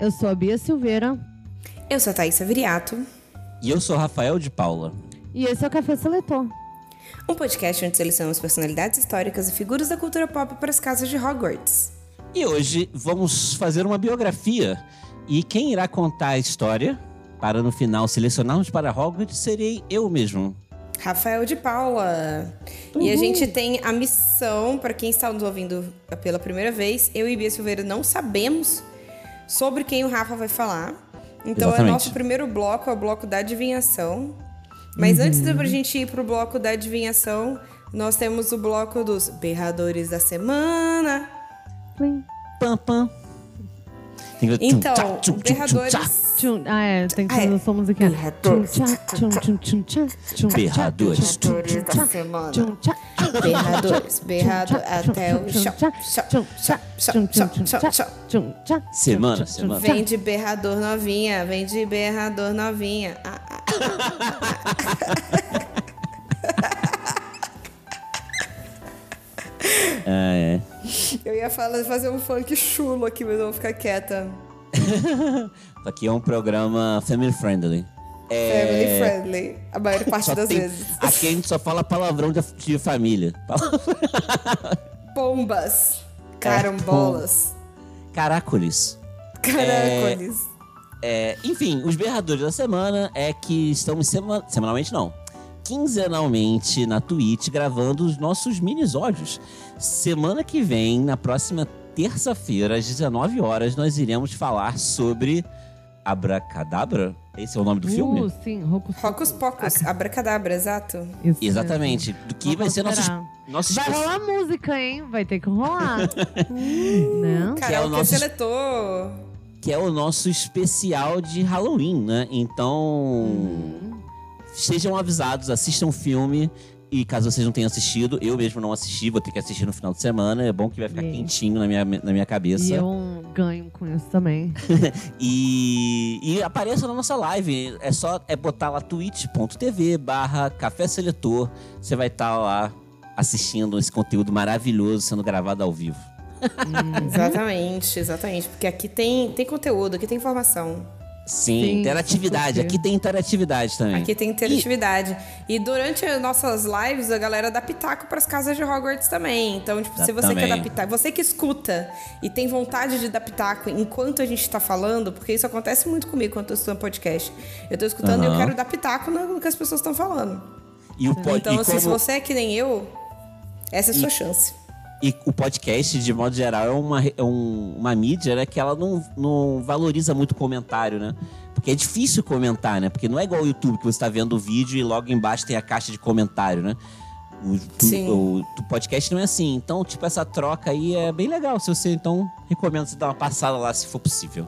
Eu sou a Bia Silveira. Eu sou a Thaisa Viriato. E eu sou Rafael de Paula. E esse é o Café Seletor. Um podcast onde selecionamos personalidades históricas e figuras da cultura pop para as casas de Hogwarts. E hoje vamos fazer uma biografia. E quem irá contar a história para no final selecionarmos para Hogwarts serei eu mesmo. Rafael de Paula. Uhum. E a gente tem a missão, para quem está nos ouvindo pela primeira vez, eu e Bia Silveira não sabemos sobre quem o Rafa vai falar. Então, é Exatamente. é nosso primeiro bloco, é o bloco da adivinhação. Mas uhum. antes da gente ir pro bloco da adivinhação, nós temos o bloco dos berradores da semana. Pam, pam. Então, berradores. Ah, é, tem que fazer essa musiquinha. Berradores. Berradores da semana. Berradores, berrado até o chão. Semana, semana. Vem de berrador novinha, vem de berrador novinha. Ah, é. Eu ia falar, fazer um funk chulo aqui, mas eu vou ficar quieta. aqui é um programa family friendly. É... Family friendly, a maior parte das tem... vezes. Aqui a gente só fala palavrão de, de família. Pombas. Carambolas. É, Caracoles. Caracoles. É, é, enfim, os berradores da semana é que estamos sema... semanalmente não quinzenalmente na Twitch gravando os nossos minisódios. Semana que vem, na próxima terça-feira, às 19 horas, nós iremos falar sobre Abracadabra? Esse é o nome do uh, filme? Sim, Rocos, Pocos. Abracadabra, exato. Isso Exatamente. Do que vai ser nosso, nosso... Vai rolar música, hein? Vai ter que rolar. hum, não. Cara, que é o nosso... seletor. Que é o nosso especial de Halloween, né? Então... Hum Sejam avisados, assistam o filme. E caso vocês não tenham assistido, eu mesmo não assisti, vou ter que assistir no final de semana. É bom que vai ficar e quentinho na minha, na minha cabeça. E eu ganho com isso também. e, e apareça na nossa live. É só é botar lá twitch.tv barra café seletor. Você vai estar tá lá assistindo esse conteúdo maravilhoso sendo gravado ao vivo. Hum, exatamente, exatamente. Porque aqui tem, tem conteúdo, aqui tem informação. Sim, Sim interatividade. Aqui tem interatividade também. Aqui tem interatividade. E, e durante as nossas lives, a galera dá pitaco para as casas de Hogwarts também. Então, tipo, se você também. quer dar pitaco, você que escuta e tem vontade de dar pitaco enquanto a gente está falando, porque isso acontece muito comigo quando eu estou no podcast. Eu estou escutando uhum. e eu quero dar pitaco no que as pessoas estão falando. E o pod... Então, assim, como... se você é que nem eu, essa é a sua chance. E o podcast, de modo geral, é uma, é um, uma mídia né, que ela não, não valoriza muito o comentário, né? Porque é difícil comentar, né? Porque não é igual o YouTube, que você está vendo o vídeo e logo embaixo tem a caixa de comentário, né? O, Sim. O, o, podcast não é assim. Então, tipo, essa troca aí é bem legal. Se você, então, recomendo você dar uma passada lá se for possível.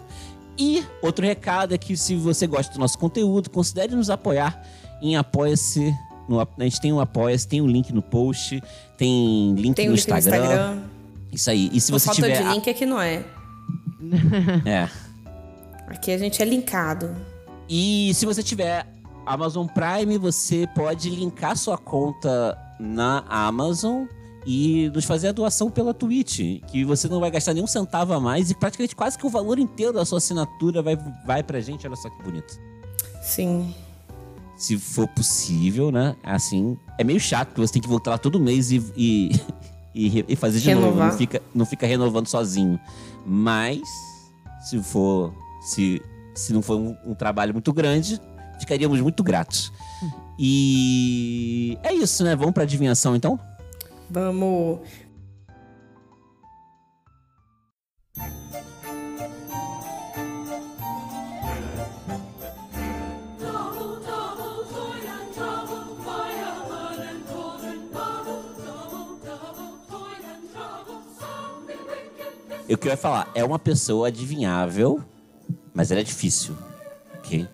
E outro recado é que se você gosta do nosso conteúdo, considere nos apoiar em apoia-se no, a gente tem um Apoia-se, tem um link no post, tem link, tem no, link Instagram. no Instagram. Isso aí. E se você falta tiver. de link aqui não é. É. Aqui a gente é linkado. E se você tiver Amazon Prime, você pode linkar sua conta na Amazon e nos fazer a doação pela Twitch, que você não vai gastar nenhum centavo a mais e praticamente quase que o valor inteiro da sua assinatura vai, vai pra gente. Olha só que bonito. Sim se for possível, né? Assim, é meio chato que você tem que voltar lá todo mês e, e, e, e fazer de Renovar. novo. Não fica, não fica renovando sozinho. Mas, se for Se, se não for um, um trabalho muito grande, ficaríamos muito gratos. E é isso, né? Vamos pra adivinhação então? Vamos. Eu queria falar, é uma pessoa adivinhável, mas ela é difícil. Ok?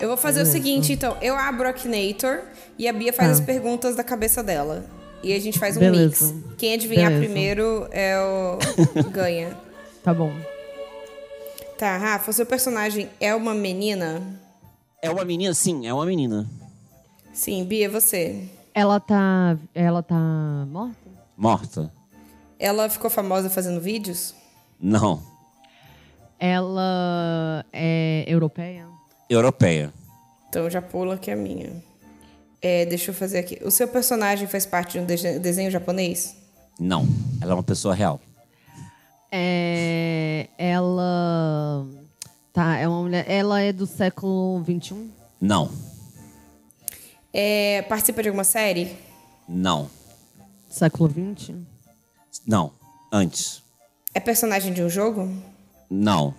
Eu vou fazer o seguinte, então. Eu abro o Akinator e a Bia faz Tá. as perguntas da cabeça dela. E a gente faz um Beleza. mix. Quem adivinhar Beleza. primeiro é o. ganha. Tá bom. Tá, Rafa, o seu personagem é uma menina? É uma menina? Sim, é uma menina. Sim, Bia, você. Ela tá. Ela tá morta? Morta? Ela ficou famosa fazendo vídeos? Não. Ela é europeia? Europeia. Então já pula que é a minha. É, deixa eu fazer aqui. O seu personagem faz parte de um desenho, desenho japonês? Não. Ela é uma pessoa real. É. Ela. Tá, é uma mulher. Ela é do século XXI? Não. É, participa de alguma série? Não. Século XX? Não. Antes. É personagem de um jogo? Não.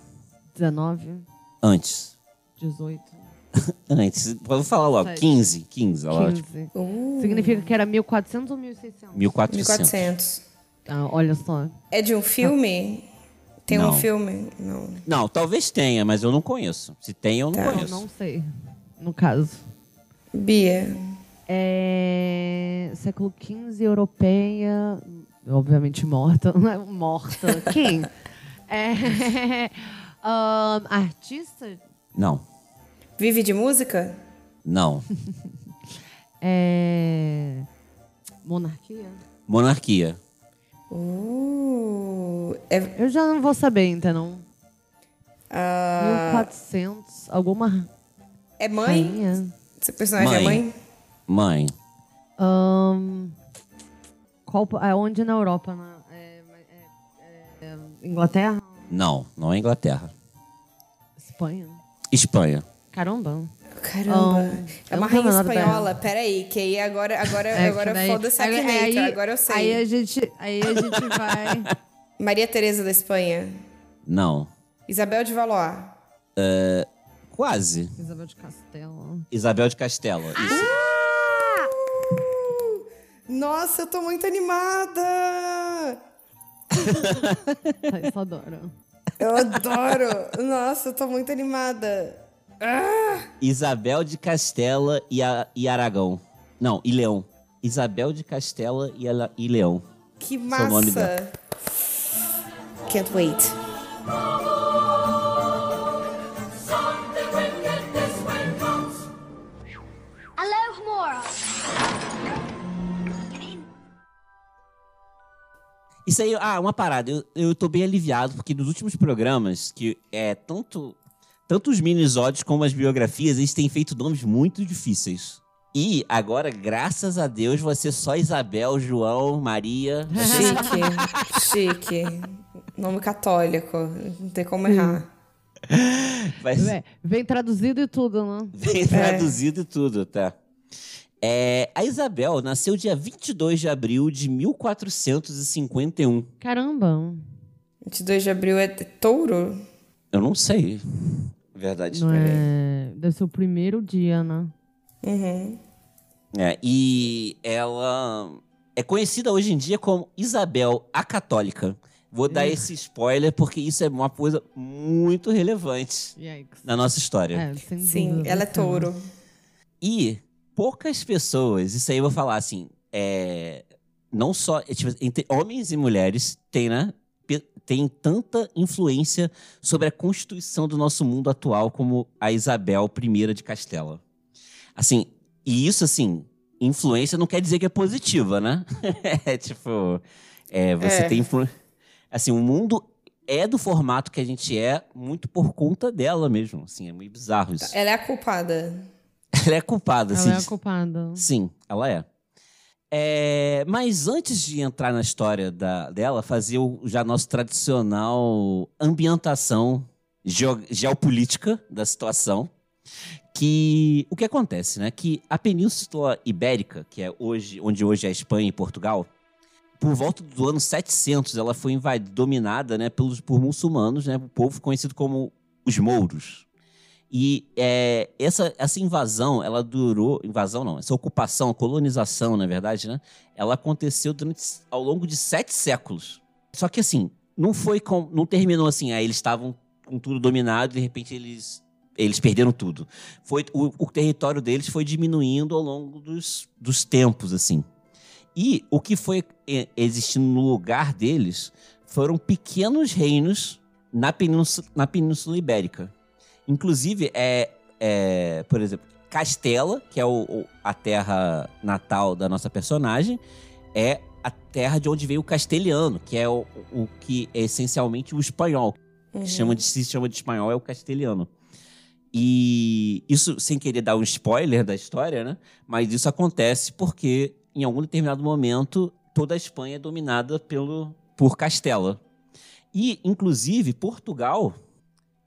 19? Antes. 18? Antes. Vou falar logo. Sete. 15. 15. Ela, 15? tipo, Uh, Significa que era 1400 ou 1600? 1400. 1400. Ah, olha só. É de um filme? Tem Não. um filme? Não. Não, talvez tenha, mas eu não conheço. Se tem, eu não Tá. conheço. Não sei. No caso. Bia. É. Século XV, europeia. Obviamente morta. Não é morta. Quem? É. ahn, artista? Não. Vive de música? Não. É. Monarquia? Monarquia. Uh, é, Eu já não vou saber, entendeu? ah, 1400. Alguma é mãe? rainha? Seu personagem é Mãe. mãe? Mãe. Qual, é onde na Europa? Na, é, é- é- Inglaterra? Não, não é Inglaterra. Espanha? Espanha. Caramba. Caramba. Ah, é uma rainha espanhola. Peraí, que aí agora, agora, É, agora daí- foda-se Akinator. aí- Agora eu sei. Aí a gente, aí a gente vai. Maria Teresa da Espanha. Não. Isabel de Valois. Quase. Isabel de Castelo. Isabel de Castela. Isso. Nossa, eu tô muito animada! Thaís adora. Eu adoro! Nossa, eu tô muito animada. Isabel de Castela e, a- e Aragão. Não, e Leão. Isabel de Castela e, e Leão. Que é massa! Can't wait. Isso aí, ah, uma parada. Eu, eu tô bem aliviado, porque nos últimos programas, que é tanto, tanto os minisódios como as biografias, eles têm feito nomes muito difíceis. E agora, graças a Deus, vai ser só Isabel, João, Maria. Chique, chique. Nome católico, não tem como errar. Ser É, vem traduzido e tudo, né? bem traduzido e tudo, tá? É, a Isabel nasceu dia 22 de abril de 1451. Caramba. 22 de abril é touro? Eu não sei. Verdade. Não é... Deve ser o primeiro dia, né? Uhum. É, e ela é conhecida hoje em dia como Isabel a Católica. Vou dar esse spoiler porque isso é uma coisa muito relevante Yikes. na nossa história. É, sem Sim, ela é né? touro. E poucas pessoas, isso aí eu vou falar assim, é, não só é, tipo, entre homens e mulheres tem, né? Tem tanta influência sobre a constituição do nosso mundo atual como a Isabel I de Castela. Assim, e isso assim, influência não quer dizer que é positiva, né? é tipo, é, você É. tem influ... assim, o mundo é do formato que a gente é muito por conta dela mesmo, assim, é meio bizarro isso. Ela é a culpada. Ela é culpada, Ela é culpada. Sim, ela é. É, mas antes de entrar na história da- dela, fazer o, já nosso tradicional ambientação geo- geopolítica da situação. Que o que acontece, né? Que a Península Ibérica, que é hoje, onde hoje é a Espanha e Portugal, por volta do ano 700, ela foi invadida, dominada, né, pelos por muçulmanos, né, o povo conhecido como os mouros. E é, essa, essa invasão, ela durou, invasão não, essa ocupação, colonização, na verdade, né, ela aconteceu durante, ao longo de sete séculos. Só que assim, não foi com, não terminou assim, aí eles estavam com tudo dominado e de repente eles eles perderam tudo. Foi o, o território deles foi diminuindo ao longo dos, dos tempos, assim. E o que foi eh, existindo no lugar deles foram pequenos reinos na Península, na Península Ibérica. Inclusive, é, é, por exemplo, Castela, que é o, o- a terra natal da nossa personagem, é a terra de onde veio o castelhano, que é o, o que é essencialmente o espanhol. Que chama de, se chama de espanhol é o castelhano. E isso, sem querer dar um spoiler da história, né? Mas isso acontece porque, em algum determinado momento, toda a Espanha é dominada pelo, por Castela. E, inclusive, Portugal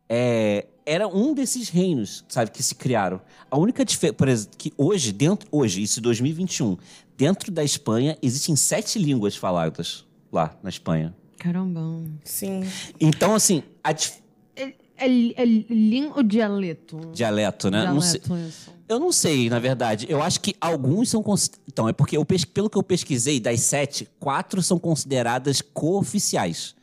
é, era um desses reinos, sabe, que se criaram. A única diferença, por exemplo, que hoje, dentro, hoje, isso em 2021, dentro da Espanha, existem sete línguas faladas lá na Espanha. Caramba. Sim. Então, assim, a dif- É, é, é ou dialeto? dialeto, né? Não sei- Dialeto, isso. Eu não sei, na verdade. Eu acho que alguns são. cons- Então, é porque eu pes- pelo que eu pesquisei, das sete, quatro são consideradas cooficiais: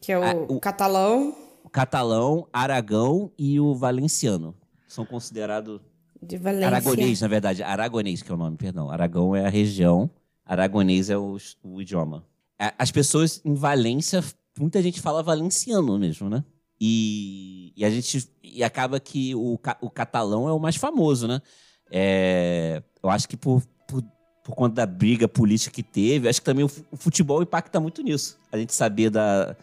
Que é o, Ah, o- catalão catalão, aragão e o valenciano. São considerados. de Valência. Aragonês, na verdade. Aragonês, que é o nome, perdão. Aragão é a região, aragonês é o, o idioma. As pessoas em Valência, muita gente fala valenciano mesmo, né? E, e a gente. E acaba que o, o catalão é o mais famoso, né? É, eu acho que por, por, por conta da briga política que teve, acho que também o futebol impacta muito nisso. A gente saber da,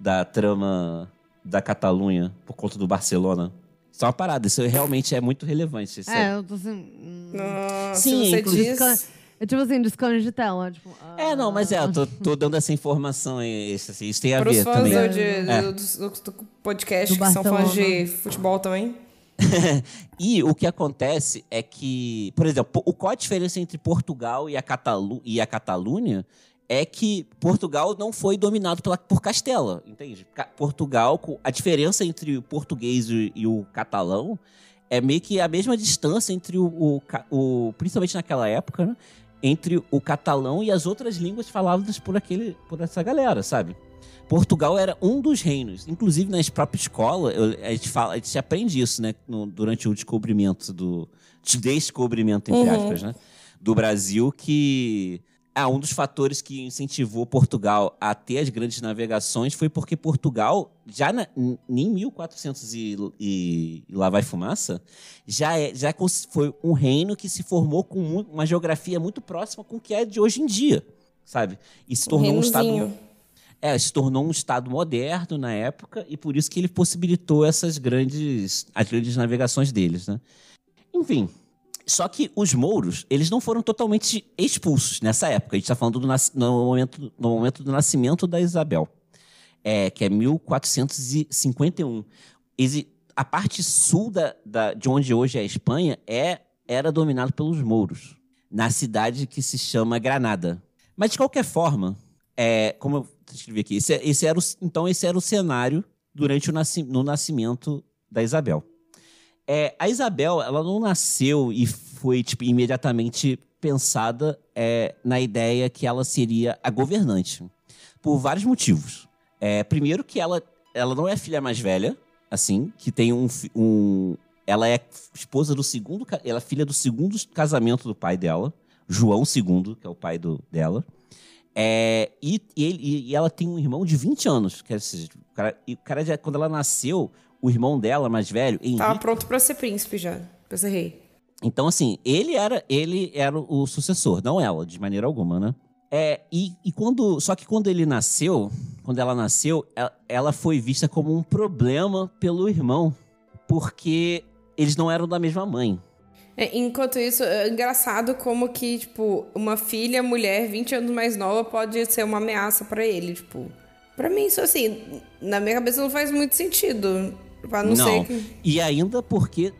da trama da Catalunha por conta do Barcelona. Isso é uma parada, isso realmente é muito relevante. isso É, eu tô assim. hum, Nossa, Sim, você inclusive- diz... É tipo assim, descanje de tela. Tipo, É, não, mas é, eu tô, tô dando essa informação aí, isso, assim, isso tem a Para os ver fãs também. do, de- É. do, do- podcast Do que são fãs de futebol também. E o que acontece é que, por exemplo, o- qual a diferença entre Portugal e a, Catalu e a Catalunha é que Portugal não foi dominado pela, por Castela, entende? Portugal, a diferença entre o português e, o catalão é meio que a mesma distância entre o, o o- principalmente naquela época, né? entre o catalão e as outras línguas faladas por aquele, por essa galera, sabe? Portugal era um dos reinos. Inclusive, na própria escola, eu- a, gente fala, a gente aprende isso, né? no- durante o descobrimento do. Descobrimento, entre Uhum. aspas, né? Do Brasil, que. Ah, um dos fatores que incentivou Portugal a ter as grandes navegações foi porque Portugal, já na, em em 1400 e, e, e lá vai fumaça, já, é, já cons- foi um reino que se formou com uma geografia muito próxima com o que é de hoje em dia, sabe? E se tornou um estado reinozinho. é, se tornou um estado moderno na época e por isso que ele possibilitou essas grandes, as grandes navegações deles, né? Enfim, só que os mouros, eles não foram totalmente expulsos nessa época. A gente está falando do no, momento, no momento do nascimento da Isabel, é, que é 1451. Exi- a parte sul da, da- de onde hoje é a Espanha é, era dominado pelos mouros, na cidade que se chama Granada. Mas, de qualquer forma, é, como eu escrevi aqui, esse, esse era o, então esse era o cenário durante o nasci, no nascimento da Isabel. É, a Isabel, ela não nasceu e foi tipo, imediatamente pensada é, na ideia que ela seria a governante, por vários motivos. É, primeiro que ela, ela não é a filha mais velha, assim, que tem um, um... Ela é esposa do segundo... Ela é filha do segundo casamento do pai dela, João II, que é o pai do, dela. É, e, e e- ela tem um irmão de 20 anos. Quer dizer, o cara, o cara já, quando ela nasceu, o irmão dela, mais velho, Henrique, Tava pronto pra ser príncipe já. Pra ser rei. então, assim, ele era, ele era o sucessor, não ela, de maneira alguma, né? É, e, e quando. Só que quando ele nasceu, quando ela nasceu, ela, ela foi vista como um problema pelo irmão, porque eles não eram da mesma mãe. É, enquanto isso, é engraçado como que, tipo, uma filha, mulher, 20 anos mais nova, pode ser uma ameaça pra ele, tipo. Pra mim, isso assim, na minha cabeça não faz muito sentido. Pra não, Não. ser que. E ainda porque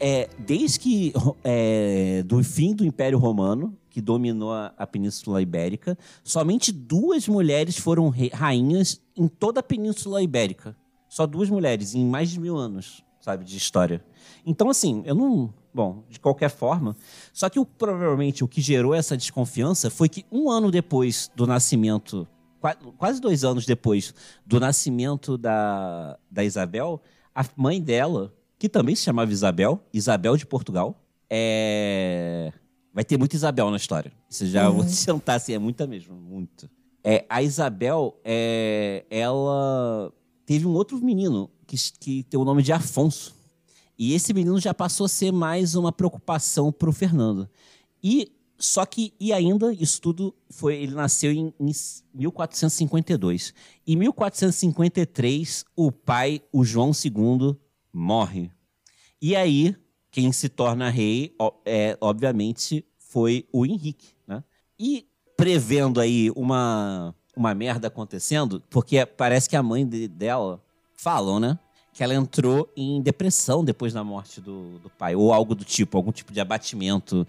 é, desde que é, do fim do Império Romano, que dominou a, a Península Ibérica, somente duas mulheres foram rainhas em toda a Península Ibérica. Só duas mulheres em mais de mil anos, sabe, de história. Então, assim, eu não. Bom, de qualquer forma. Só que o- provavelmente o que gerou essa desconfiança foi que um ano depois do nascimento, qua- quase dois anos depois do nascimento da, da Isabel, a mãe dela, que também se chamava Isabel, Isabel de Portugal, é... vai ter muita Isabel na história. Você já vou te sentar assim, é muita mesmo, muito. É, a Isabel, é, ela teve um outro menino que, que tem o nome de Afonso. E esse menino já passou a ser mais uma preocupação para o Fernando. E só que e ainda isso tudo foi ele nasceu em, em 1452. Em 1453 o pai, o João II, morre. E aí quem se torna rei, é, obviamente, foi o Henrique, né? E prevendo aí uma uma merda acontecendo, porque parece que a mãe de- dela falam, né? Que ela entrou em depressão depois da morte do, do pai, ou algo do tipo, algum tipo de abatimento.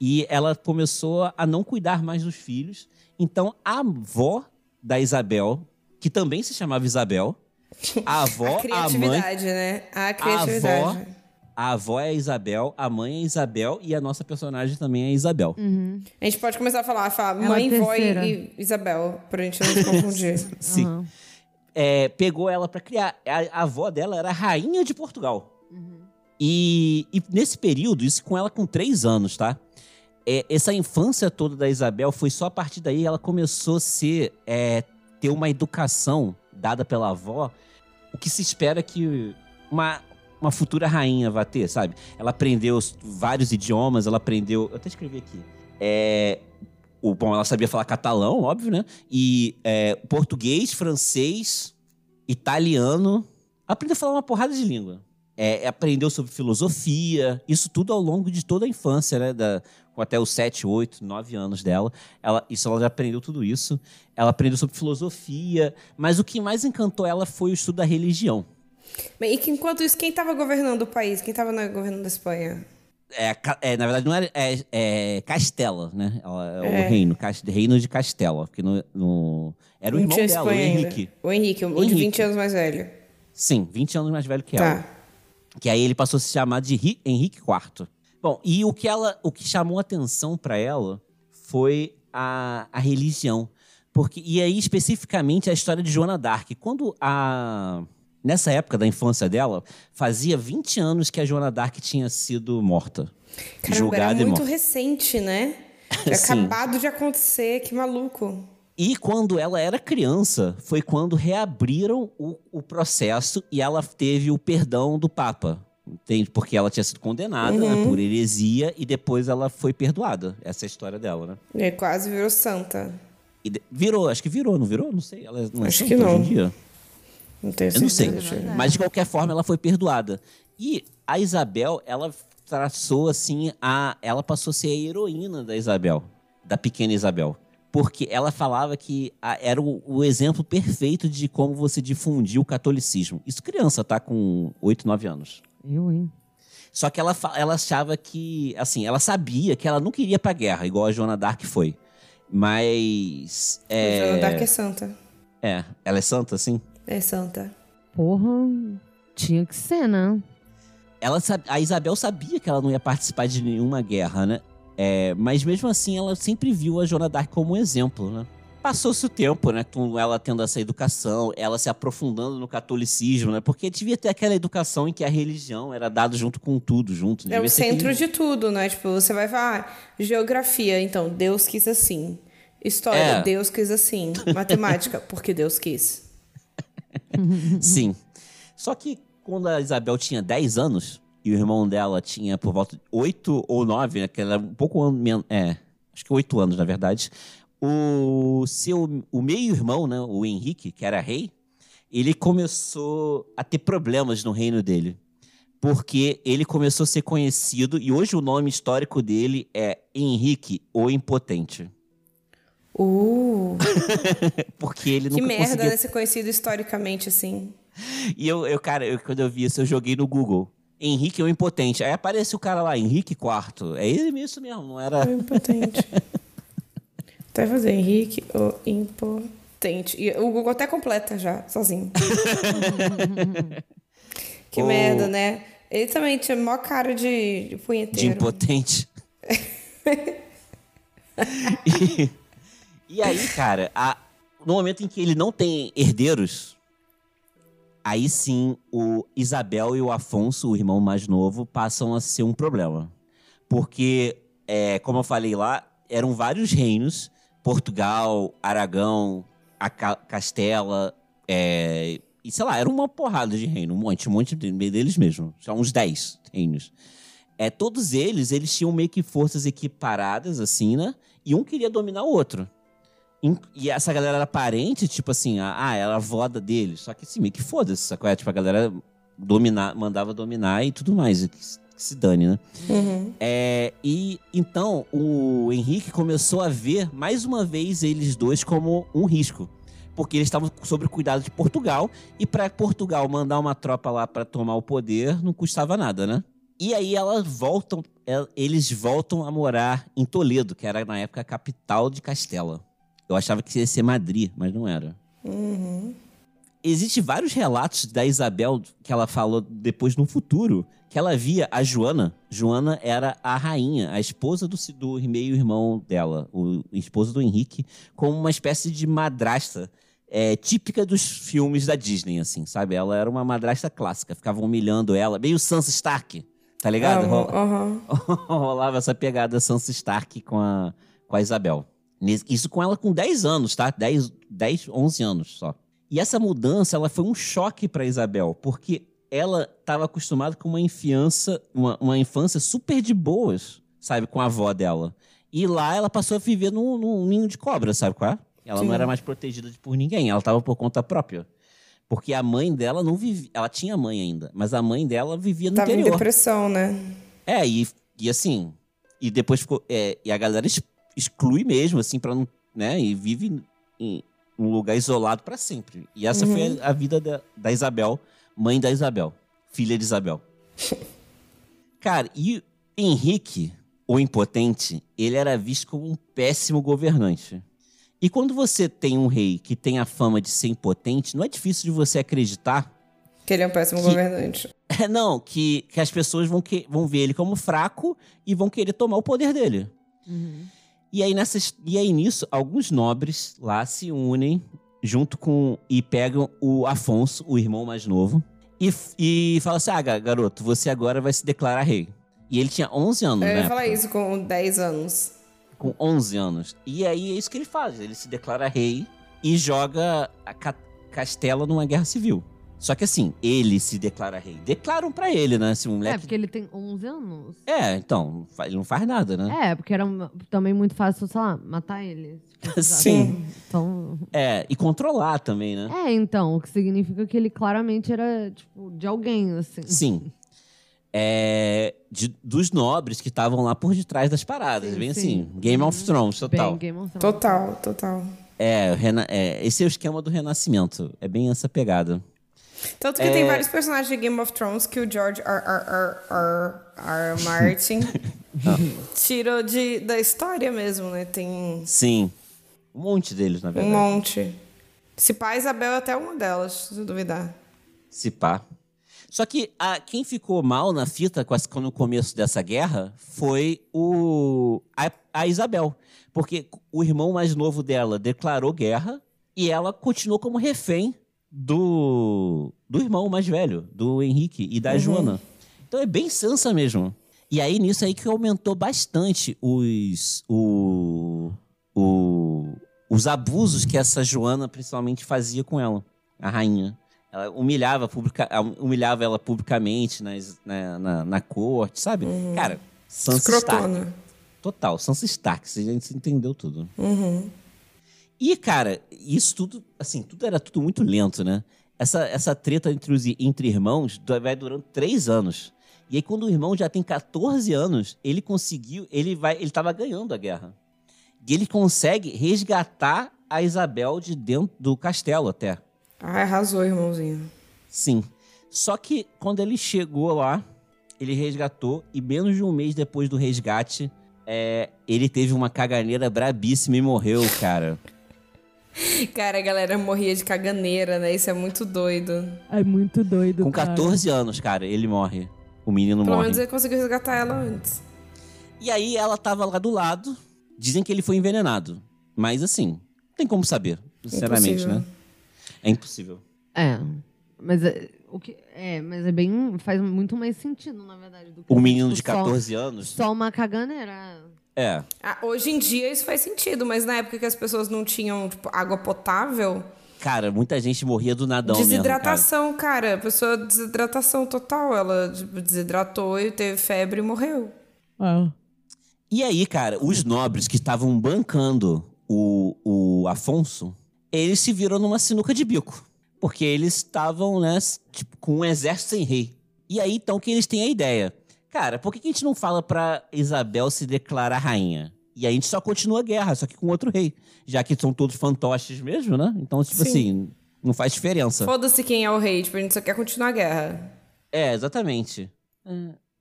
E ela começou a não cuidar mais dos filhos. Então, a avó da Isabel, que também se chamava Isabel, a avó, a a, mãe, criatividade, né? A a criatividade. avó, a avó é a Isabel, a mãe é a Isabel e a nossa personagem também é a Isabel. A gente pode começar a falar, falar Ela mãe, é vó e, Isabel, pra gente não se confundir. Sim. Aham. é, pegou ela pra criar. A, a avó dela era a rainha de Portugal. E, e nesse período, isso com ela com três anos, tá? É, essa infância toda da Isabel foi só a partir daí ela começou a ser, é, ter uma educação dada pela avó, o que se espera que uma, uma futura rainha vá ter, sabe? Ela aprendeu os- vários idiomas, ela aprendeu. Eu até escrevi aqui. É, o, bom, ela sabia falar catalão, óbvio, né? E é, português, francês, italiano. Aprendeu a falar uma porrada de língua. É, aprendeu sobre filosofia, isso tudo ao longo de toda a infância, né? Da, com até os 7, 8, 9 anos dela. Ela, isso ela já aprendeu tudo isso. Ela aprendeu sobre filosofia, mas o que mais encantou ela foi o estudo da religião. E que enquanto isso, quem tava governando o país? Quem tava no governo da Espanha? É, é, na verdade, não era. É, é Castela, né? Ela- é É. o reino. Cas- Reino de Castela. Porque no, no- era o irmão dela, o. Henrique. O Henrique, o de Henrique. 20 anos mais velho. Sim, 20 anos mais velho que ela. Tá. Que aí ele passou a se chamar de Ri- Henrique IV. Bom, e o que, ela, o que chamou atenção para ela foi a, a religião. Porque, e aí, especificamente, a história de Joana d'Arc. Quando a. Nessa época da infância dela, fazia 20 anos que a Joana d'Arc tinha sido morta. Caramba, era julgada e muito morta. recente, né? Tinha acabado de acontecer, que maluco. E quando ela era criança, foi quando reabriram o, o processo e ela teve o perdão do Papa. Entende? Porque ela tinha sido condenada né, por heresia e depois ela foi perdoada. Essa é a história dela, né? Ele quase virou santa. E de- virou, acho que virou, não virou? Não sei. Ela não é Acho que não. hoje em dia? Não tenho Eu não sei. certeza. Mas de qualquer forma, ela foi perdoada. E a Isabel, ela traçou assim a. Ela passou a ser a heroína da Isabel, da pequena Isabel. Porque ela falava que a- era o, o exemplo perfeito de como você difundir o catolicismo. Isso criança, tá? Com 8, 9 anos. Eu, hein? Só que ela, ela achava que, assim, ela sabia que ela não queria pra guerra, igual a Joana Dark foi. Mas. A É, Joana Dark é santa. é, ela é santa, assim? É santa. Porra, tinha que ser, né? ela a Isabel sabia que ela não ia participar de nenhuma guerra, né? É, mas mesmo assim, ela sempre viu a Joana Dark como um exemplo, né? Passou-se o tempo, né? Com ela tendo essa educação, ela se aprofundando no catolicismo, né? Porque devia ter aquela educação em que a religião era dada junto com tudo, junto. É Devia o centro aquele- de tudo, né? Tipo, você vai falar ah, geografia, então Deus quis assim. História, É. Deus quis assim. Matemática, porque Deus quis. Sim. Só que quando a Isabel tinha 10 anos e o irmão dela tinha por volta de 8 ou 9, né? Que ela era um pouco É, acho que 8 anos, na verdade. O seu o meio-irmão, né, o Henrique, que era rei, ele começou a ter problemas no reino dele. Porque ele começou a ser conhecido, e hoje o nome histórico dele é Henrique o Impotente. Uh, Porque ele que nunca merda, conseguiu. né? Ser conhecido historicamente assim. E eu, eu cara, eu- quando eu vi isso, eu joguei no Google. Henrique o Impotente. Aí aparece o cara lá, Henrique IV. É ele isso mesmo, não era. O impotente. até fazer Henrique, o impotente. E o Google até completa já, sozinho. que O- merda, né? Ele também tinha maior cara de, de de punheteiro. impotente. e, e aí, cara, a- no momento em que ele não tem herdeiros, aí sim o Isabel e o Afonso, o irmão mais novo, passam a ser um problema. Porque, é, como eu falei lá, eram vários reinos: Portugal, Aragão, Ca- Castela, é, e sei lá, era uma porrada de reino, um monte, um monte de- deles mesmo. São uns 10 reinos. É, todos eles, eles tinham meio que forças equiparadas, assim, né? E um queria dominar o outro. E essa galera era parente, tipo assim, ah, ah, era a avó da deles. Só que assim, meio que foda-se, sacou? É, Tipo, a galera dominar, mandava dominar e tudo mais. Que, se- dane, né? Uhum. É, e então o Henrique começou a ver mais uma vez eles dois como um risco. Porque eles estavam sob o cuidado de Portugal. E para Portugal mandar uma tropa lá para tomar o poder não custava nada, né? E aí elas voltam, el- eles voltam a morar em Toledo, que era na época a capital de Castela. Eu achava que ia ser Madrid, mas não era. Existem vários relatos da Isabel que ela falou depois no futuro, que ela via a Joana. Joana era a rainha, a esposa do, do meio-irmão dela, o esposo do Henrique, como uma espécie de madrasta é, típica dos filmes da Disney, assim, sabe? Ela era uma madrasta clássica, ficavam humilhando ela, meio Sansa Stark, tá ligado? Ro- aham. rolava essa pegada Sansa Stark com a, com a Isabel. Isso com ela com 10 anos, tá? 10, 10 11 anos só. E essa mudança, ela foi um choque para Isabel, porque ela estava acostumada com uma infância, uma, uma infância super de boas, sabe? Com a avó dela. E lá ela passou a viver num, num ninho de cobra, sabe qual é? Ela Sim. não era mais protegida por ninguém, ela estava por conta própria. Porque a mãe dela não vivia. Ela tinha mãe ainda, mas a mãe dela vivia no Tava em interior. depressão, né? É, e, e assim, e depois ficou. é, e a galera ex- exclui mesmo, assim, pra não. né? E vive em um lugar isolado pra sempre. E essa foi a, a vida da, da Isabel, mãe da Isabel, filha de Isabel. Cara, e Henrique, o impotente, ele era visto como um péssimo governante. E quando você tem um rei que tem a fama de ser impotente, não é difícil de você acreditar Que ele é um péssimo Que- governante. é, não, que, que as pessoas vão, que, vão ver ele como fraco e vão querer tomar o poder dele. E aí, nessas, e aí nisso, alguns nobres lá se unem junto com. e pegam o Afonso, o irmão mais novo, e, e falam assim: ah, ga- garoto, você agora vai se declarar rei. E ele tinha 11 anos, Eu né? ia falar isso com 10 anos. Com 11 anos. E aí é isso que ele faz: ele se declara rei e joga a Ca- Castela numa guerra civil. Só que assim, ele se declara rei. Declaram pra ele, né? Se um É, moleque porque ele tem 11 anos. É, então, ele não faz nada, né? É, porque era também muito fácil, sei lá, matar ele. precisasse. Sim. Então. É, e controlar também, né? É, então, o que significa que ele claramente era, tipo, de alguém, assim. Sim. É, de- dos nobres que estavam lá por detrás das paradas. Sim, bem sim. assim, Game of Thrones, total. Bem Game of Thrones. Total, total. É, o rena- é, esse é o esquema do renascimento. É bem essa pegada. Tanto que É. tem vários personagens de Game of Thrones que o George R. R. R. R. R. Martin tirou de, da história mesmo, né? Tem Sim. Um monte deles, na um verdade. monte. Se pá, Isabel é até uma delas, se duvidar. Se pá. Só que a, quem ficou mal na fita com no começo dessa guerra foi o, a, a Isabel. Porque o irmão mais novo dela declarou guerra e ela continuou como refém do, do irmão mais velho, do Henrique e da Joana. Então é bem Sansa mesmo. E aí, nisso aí que aumentou bastante os, o, o, os abusos que essa Joana principalmente fazia com ela, a rainha. Ela humilhava, publica, humilhava ela publicamente nas, na, na, na corte, sabe? Cara, Sansa Stark. Total, Sansa Stark, a gente entendeu tudo. E, cara, isso tudo, assim, tudo era tudo muito lento, né? Essa, essa treta entre, os, entre irmãos vai durando três anos. E aí, quando o irmão já tem 14 anos, ele conseguiu, ele vai, ele tava ganhando a guerra. E ele consegue resgatar a Isabel de dentro do castelo até. Ai, arrasou, irmãozinho. Sim. Só que quando ele chegou lá, ele resgatou e menos de um mês depois do resgate, é, ele teve uma caganeira brabíssima e morreu, cara. Cara, a galera morria de caganeira, né? Isso é muito doido. É muito doido, Com cara. 14 anos, cara, ele morre. O menino Pelo morre. menos ele conseguiu resgatar ela antes. E aí ela tava lá do lado. Dizem que ele foi envenenado. Mas assim, não tem como saber, sinceramente, Impossível. né? É impossível. É. Mas é, o que, é, mas é bem. Faz muito mais sentido, na verdade. Do que O menino tipo, de 14 anos. Só, só uma caganeira. É. Ah, hoje em dia isso faz sentido, mas na época que as pessoas não tinham tipo, água potável, Cara, muita gente morria do nadão mesmo. Cara. desidratação, cara. A pessoa, desidratação total. Ela tipo, desidratou e teve febre e morreu. Ah. E aí, cara, os nobres que estavam bancando o, o Afonso, eles se viram numa sinuca de bico. Porque eles estavam, né, tipo, com um exército sem rei. E aí, então, que eles têm a ideia. Cara, por que, que a gente não fala pra Isabel se declarar rainha? E aí a gente só continua a guerra, só que com outro rei. Já que são todos fantoches mesmo, né? Então, tipo Sim. assim, não faz diferença. Foda-se quem é o rei, tipo, a gente só quer continuar a guerra. É, exatamente.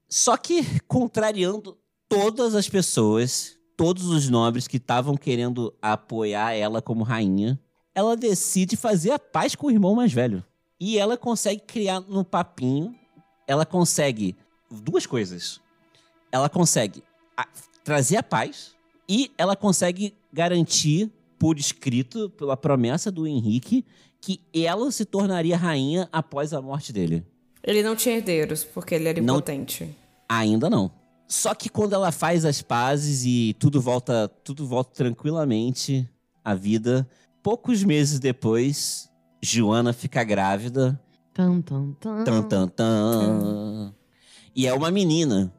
Só que, contrariando todas as pessoas, todos os nobres que estavam querendo apoiar ela como rainha, ela decide fazer a paz com o irmão mais velho. E ela consegue criar no papinho, ela consegue duas coisas. Ela consegue a- trazer a paz e ela consegue garantir por escrito, pela promessa do Henrique, que ela se tornaria rainha após a morte dele. Ele não tinha herdeiros, porque ele era Não- impotente. Ainda não. Só que quando ela faz as pazes e tudo volta, tudo volta tranquilamente à vida, poucos meses depois, Joana fica grávida. Tan, tan, tan. Tan, tan, tan. E é uma menina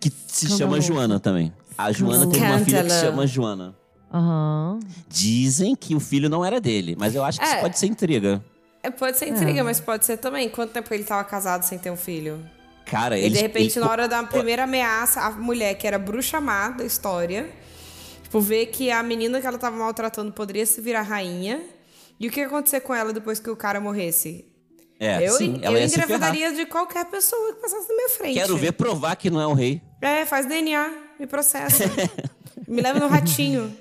que se chama Escandaloso. Joana também. A Joana teve uma filha que se chama Joana. Aham. Dizem que o filho não era dele, mas eu acho que isso É. pode ser intriga. É, pode ser intriga, mas pode ser também. Quanto tempo ele tava casado sem ter um filho? Cara, E eles, de repente, ele- na hora da primeira ameaça, a mulher que era bruxa má da história, tipo, vê que a menina que ela tava maltratando poderia se virar rainha. E o que ia acontecer com ela depois que o cara morresse? É, eu sim, eu engravidaria de qualquer pessoa que passasse na minha frente. Quero ver provar que não é o rei. É, faz DNA, me processa. me leva no ratinho.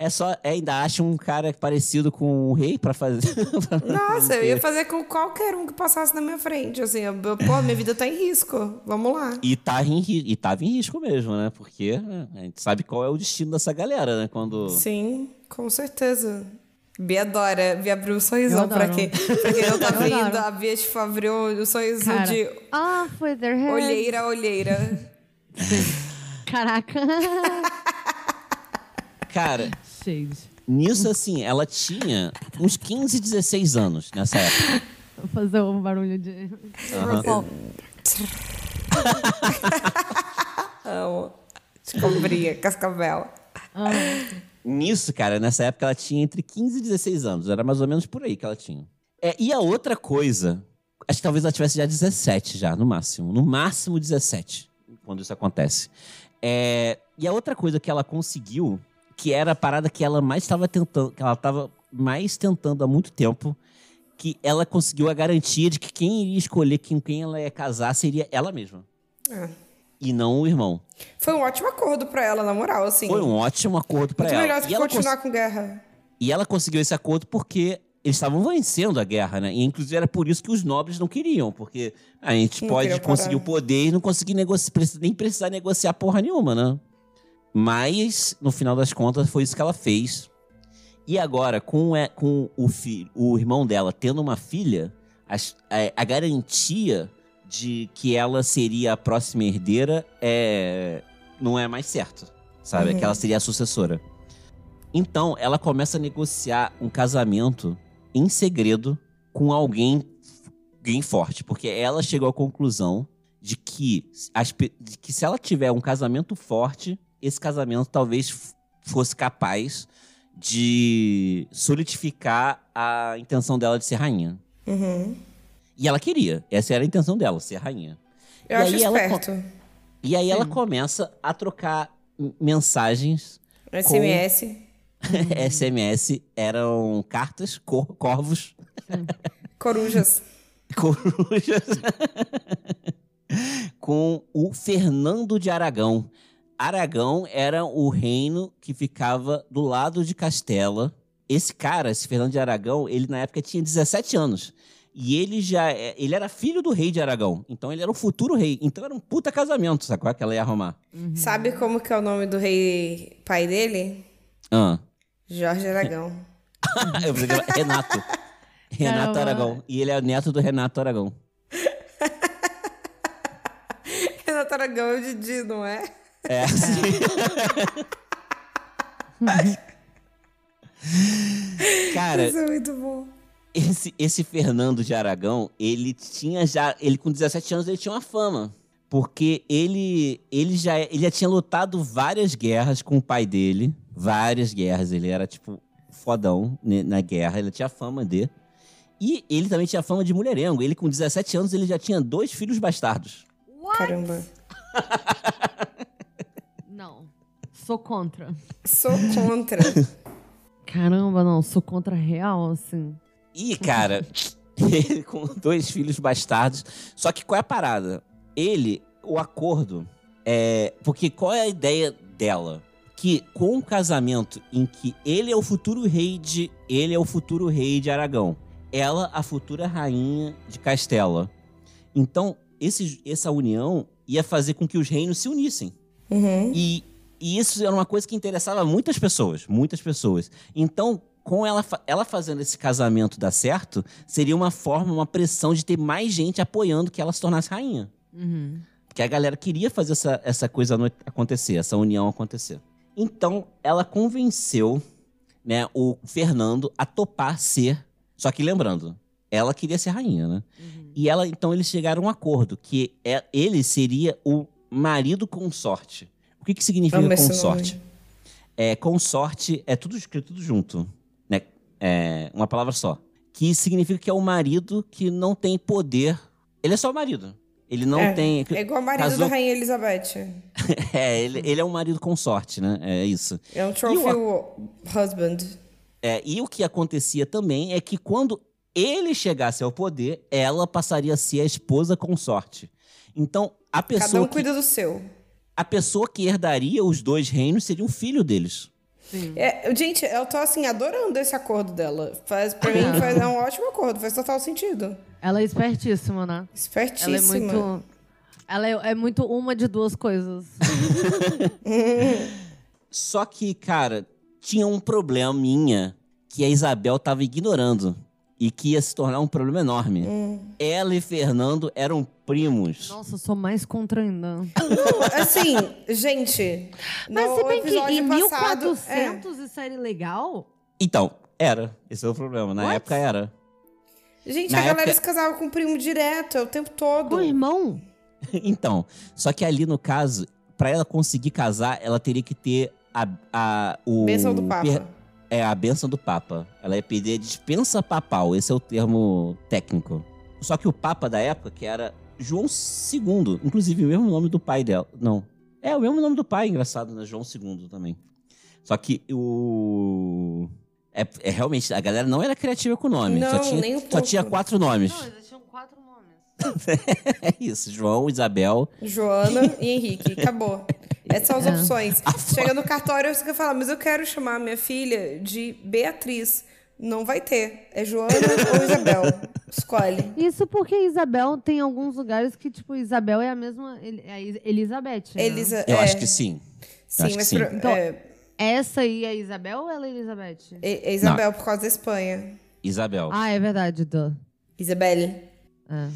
É só, é, ainda acha um cara parecido com o rei pra fazer. pra Nossa, eu ia fazer com qualquer um que passasse na minha frente. Assim, eu, pô, minha vida tá em risco. Vamos lá. E, tá em, e tava em risco mesmo, né? Porque né, a gente sabe qual é o destino dessa galera, né? Quando. Sim, com certeza. Bia adora. Bia abriu um sorrisão pra quem, pra quem não tá Eu vendo. adoro. A Bia tipo, abriu o sorriso Cara. de Ah, foi their head. olheira a olheira. Caraca. Cara, nisso assim, ela tinha uns 15, 16 anos nessa época. Vou fazer um barulho de. RuPaul. Amo. Descobria, cascavel. Nisso, cara, nessa época ela tinha entre 15 e 16 anos. Era mais ou menos por aí que ela tinha. É, e a outra coisa, acho que talvez ela tivesse já 17 já, no máximo. No máximo 17, quando isso acontece. É, e a outra coisa que ela conseguiu, que era a parada que ela mais estava tentando, que ela estava mais tentando há muito tempo, que ela conseguiu a garantia de que quem iria escolher com quem ela ia casar seria ela mesma. É. E não o irmão. Foi um ótimo acordo pra ela, na moral, assim. Foi um ótimo acordo pra Muito ela. melhor do E que ela continuar com guerra. E ela conseguiu esse acordo porque eles estavam vencendo a guerra, né? E inclusive era por isso que os nobres não queriam, porque a gente Não pode conseguir o poder e não conseguir negociar, nem precisar negociar porra nenhuma, né? Mas, no final das contas, foi isso que ela fez. E agora, com, é, com o, filho, o irmão dela tendo uma filha, é, a, garantia de que ela seria a próxima herdeira é, não é mais certo, sabe? Uhum. Que ela seria a sucessora. Então, ela começa a negociar um casamento em segredo com alguém, alguém forte, porque ela chegou à conclusão de que, as de que se ela tiver um casamento forte, esse casamento talvez fosse capaz de solidificar a intenção dela de ser rainha. Uhum. E ela queria, essa era a intenção dela, ser rainha. Eu E acho aí ela esperto. E aí ela começa a trocar mensagens SMS. SMS eram cartas, cor- corvos, Corujas. corujas, com o Fernando de Aragão. Aragão era o reino que ficava do lado de Castela. Esse cara, esse Fernando de Aragão, ele na época tinha 17 anos. E ele já é- ele era filho do rei de Aragão. Então ele era o futuro rei. Então era um puta casamento, sacou? Que ela ia arrumar. Sabe como que é o nome do rei pai dele? Ah. Jorge Aragão. Eu pensei que era Renato. Renato Caramba. Aragão. E ele é o neto do Renato Aragão. Renato Aragão é o Didi, não é? É assim. Cara, Isso é muito bom. Esse, esse Fernando de Aragão, ele tinha já. Ele com 17 anos ele tinha uma fama. Porque ele, ele, já, ele já tinha lutado várias guerras com o pai dele. Várias guerras. Ele era, tipo, fodão na guerra. Ele tinha fama de. E ele também tinha fama de mulherengo. Ele, com 17 anos, ele já tinha dois filhos bastardos. Caramba. Não. Sou contra. Sou contra. Caramba, não. Sou contra real, assim. E, cara, ele com dois filhos bastardos. Só que qual é a parada? Ele, o acordo, é. Porque qual é a ideia dela? Que com um casamento em que ele é o futuro rei de. Ele é o futuro rei de Aragão. Ela, a futura rainha de Castela. Então, esse, essa união ia fazer com que os reinos se unissem. Uhum. E, e isso era uma coisa que interessava muitas pessoas, muitas pessoas. Então, com ela, ela fazendo esse casamento dar certo, seria uma forma, uma pressão de ter mais gente apoiando que ela se tornasse rainha. Uhum. Porque a galera queria fazer essa, essa coisa acontecer, essa união acontecer. Então, ela convenceu né, o Fernando a topar ser. Só que lembrando, ela queria ser rainha, né? E ela, então, eles chegaram a um acordo que é, ele seria o marido consorte. O que, que significa consorte? É, consorte é tudo escrito tudo junto? É uma palavra só. Que significa que é o marido que não tem poder. Ele é só o marido. Ele não é, tem. É igual o marido casou- da Rainha Elizabeth. É, ele, ele é um marido consorte, né? É isso. É um trophy husband. É, e o que acontecia também é que quando ele chegasse ao poder, ela passaria a ser a esposa consorte. Então, a Cada pessoa, um que, cuida do seu. a pessoa que herdaria os dois reinos seria um filho deles. É, gente, eu tô assim, adorando esse acordo dela. Faz, pra mim faz, é um ótimo acordo, faz total sentido. Ela é espertíssima, né? Espertíssima. Ela é muito. Ela é, é muito uma de duas coisas. Só que, cara, tinha um probleminha que a Isabel tava ignorando. E que ia se tornar um problema enorme. Ela e Fernando eram primos. Nossa, eu sou mais contra ainda. Não, assim, gente. Mas no se bem que episódio em passado, 1400 isso era ilegal? Então, era. Esse é o problema. Na What? época era. é. Gente, Na a galera época- se casava com o primo direto, é o tempo todo. Com o irmão? Então, só que ali no caso, pra ela conseguir casar, ela teria que ter a, a o Bênção do Papa. per- é a benção do Papa. Ela ia pedir a dispensa papal, esse é o termo técnico. Só que o Papa da época, que era João II, inclusive o mesmo nome do pai dela. Não. É o mesmo nome do pai, engraçado, né? João II também. Só que o é, é realmente a galera não era criativa com o nome. só Não, tinha, nem um só pouco. tinha quatro nomes. existiam quatro nomes. É isso, João, Isabel, Joana e Henrique. Acabou. Essas são as É. opções. Chega no cartório, você quer falar, mas eu quero chamar minha filha de Beatriz. Não vai ter. É Joana ou Isabel. Escolhe. Isso porque Isabel tem alguns lugares que, tipo, Isabel é a mesma. É a Elizabeth. né? Elisa, Eu é, acho que sim. Sim, acho que mas sim. pra- Então- é, Essa aí é Isabel ou ela é Elizabeth? é- é Isabel por causa da Espanha. Isabel. Ah, é verdade, duh. Isabelle. É.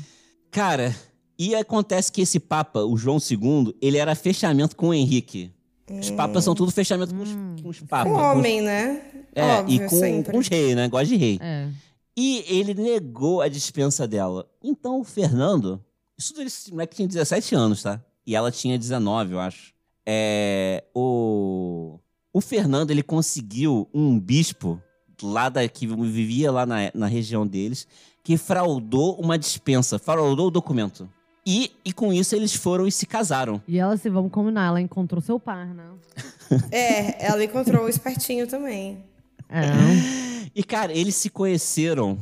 Cara, e acontece que esse Papa, o João II, ele era fechamento com o Henrique. Os papas são tudo fechamento com os, com os papas. Um com os- homem, né? É, Óbvio, e com, sempre. com os reis, né? Gosta de rei. É. E ele negou a dispensa dela. Então o Fernando. Isso esse moleque tinha 17 anos, tá? E ela tinha 19, eu acho. É. O. O Fernando, ele conseguiu um bispo lá da, que vivia lá na, na região deles, que fraudou uma dispensa, fraudou o documento. E, e com isso eles foram e se casaram. E ela, se vamos combinar, ela encontrou seu par, né? É, ela encontrou o espertinho também. É. E, cara, eles se conheceram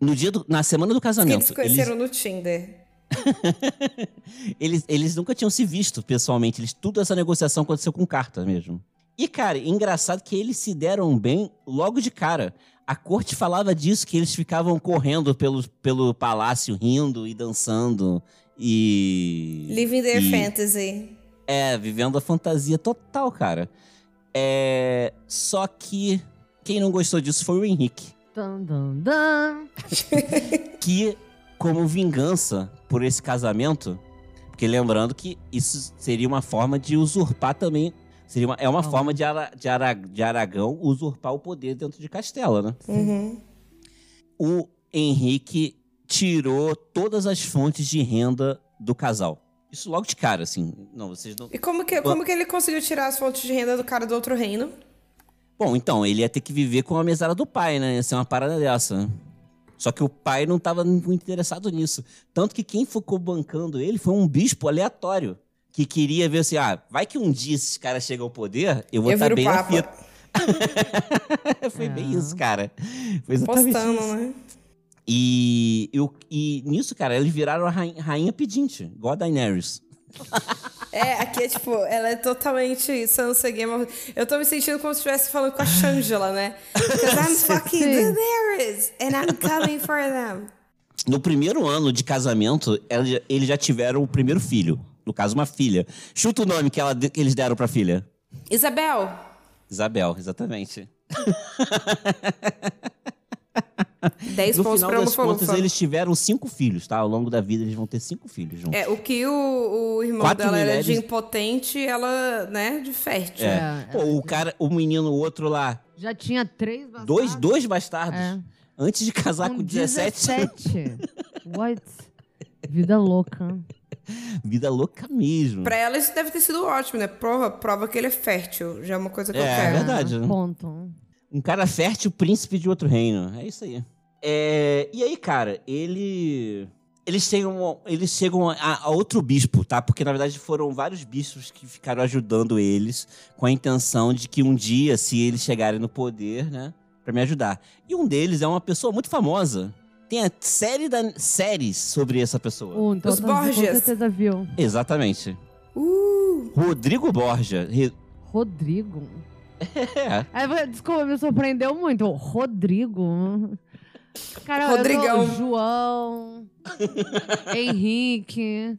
no dia do- na semana do casamento. Eles se conheceram no Tinder. Eles, eles nunca tinham se visto pessoalmente. Eles, tudo essa negociação aconteceu com carta mesmo. E, cara, engraçado que eles se deram bem logo de cara. A corte falava disso, que eles ficavam correndo pelo, pelo palácio, rindo e dançando. E. Living their e- fantasy. É, vivendo a fantasia total, cara. É. Só que quem não gostou disso foi o Henrique. Dun, dun, dun. que, como vingança por esse casamento, porque lembrando que isso seria uma forma de usurpar também. Seria uma, é uma Ah. forma de, Ara, de, Ara- de Aragão usurpar o poder dentro de Castela, né? Uhum. O Henrique tirou todas as fontes de renda do casal. Isso logo de cara, assim. Não, vocês não. E como que, como que ele conseguiu tirar as fontes de renda do cara do outro reino? Bom, então, ele ia ter que viver com a mesada do pai, né? Ia ser uma parada dessa? Só que o pai não estava muito interessado nisso. Tanto que quem ficou bancando ele foi um bispo aleatório. Que queria ver assim, ah, vai que um dia esses caras chegam ao poder, eu vou estar viro bem na fita. foi bem isso, cara. Foi Postando, isso. né? E, eu- e nisso, cara, eles viraram a rainha, rainha pedinte, igual a Daenerys. É, aqui é tipo, ela é totalmente Sansa Game of... Eu tô me sentindo como se estivesse falando com a Shangela, né? Because I'm fucking. Daenerys and I'm coming for them. No primeiro ano de casamento, eles já tiveram o primeiro filho. No caso, uma filha. Chuta o nome que, ela- que eles deram pra filha. Isabel, Isabel, exatamente. 10 No pontos final pra das uma contas, eles tiveram cinco filhos, tá? Ao longo da vida, eles vão ter cinco filhos juntos. É, o que o, o irmão Quatro dela era de mulheres- impotente, ela, né, de fértil. É. É, Pô, o cara, o menino, o outro lá, Já tinha três bastardos. dois, dois bastardos. É. Antes de casar com, 17. 17. What? Vida louca. Vida louca mesmo. Pra ela isso deve ter sido ótimo, né? Prova, prova que ele é fértil. Já é uma coisa que eu É, quero. verdade. né? Ponto. Um cara fértil, príncipe de outro reino. É isso aí. É, e aí, cara, ele. Eles chegam, eles chegam a, a outro bispo, tá? Porque na verdade foram vários bispos que ficaram ajudando eles com a intenção de que um dia, se eles chegarem no poder, né, Pra me ajudar. E um deles é uma pessoa muito famosa. Tem a série da séries sobre essa pessoa. Um, então Os tá- Com certeza viu. Exatamente. Uh, Rodrigo Borja. Re- Rodrigo. É. Desculpa, me surpreendeu muito. Rodrigo. Cara, Rodrigão. João. Henrique.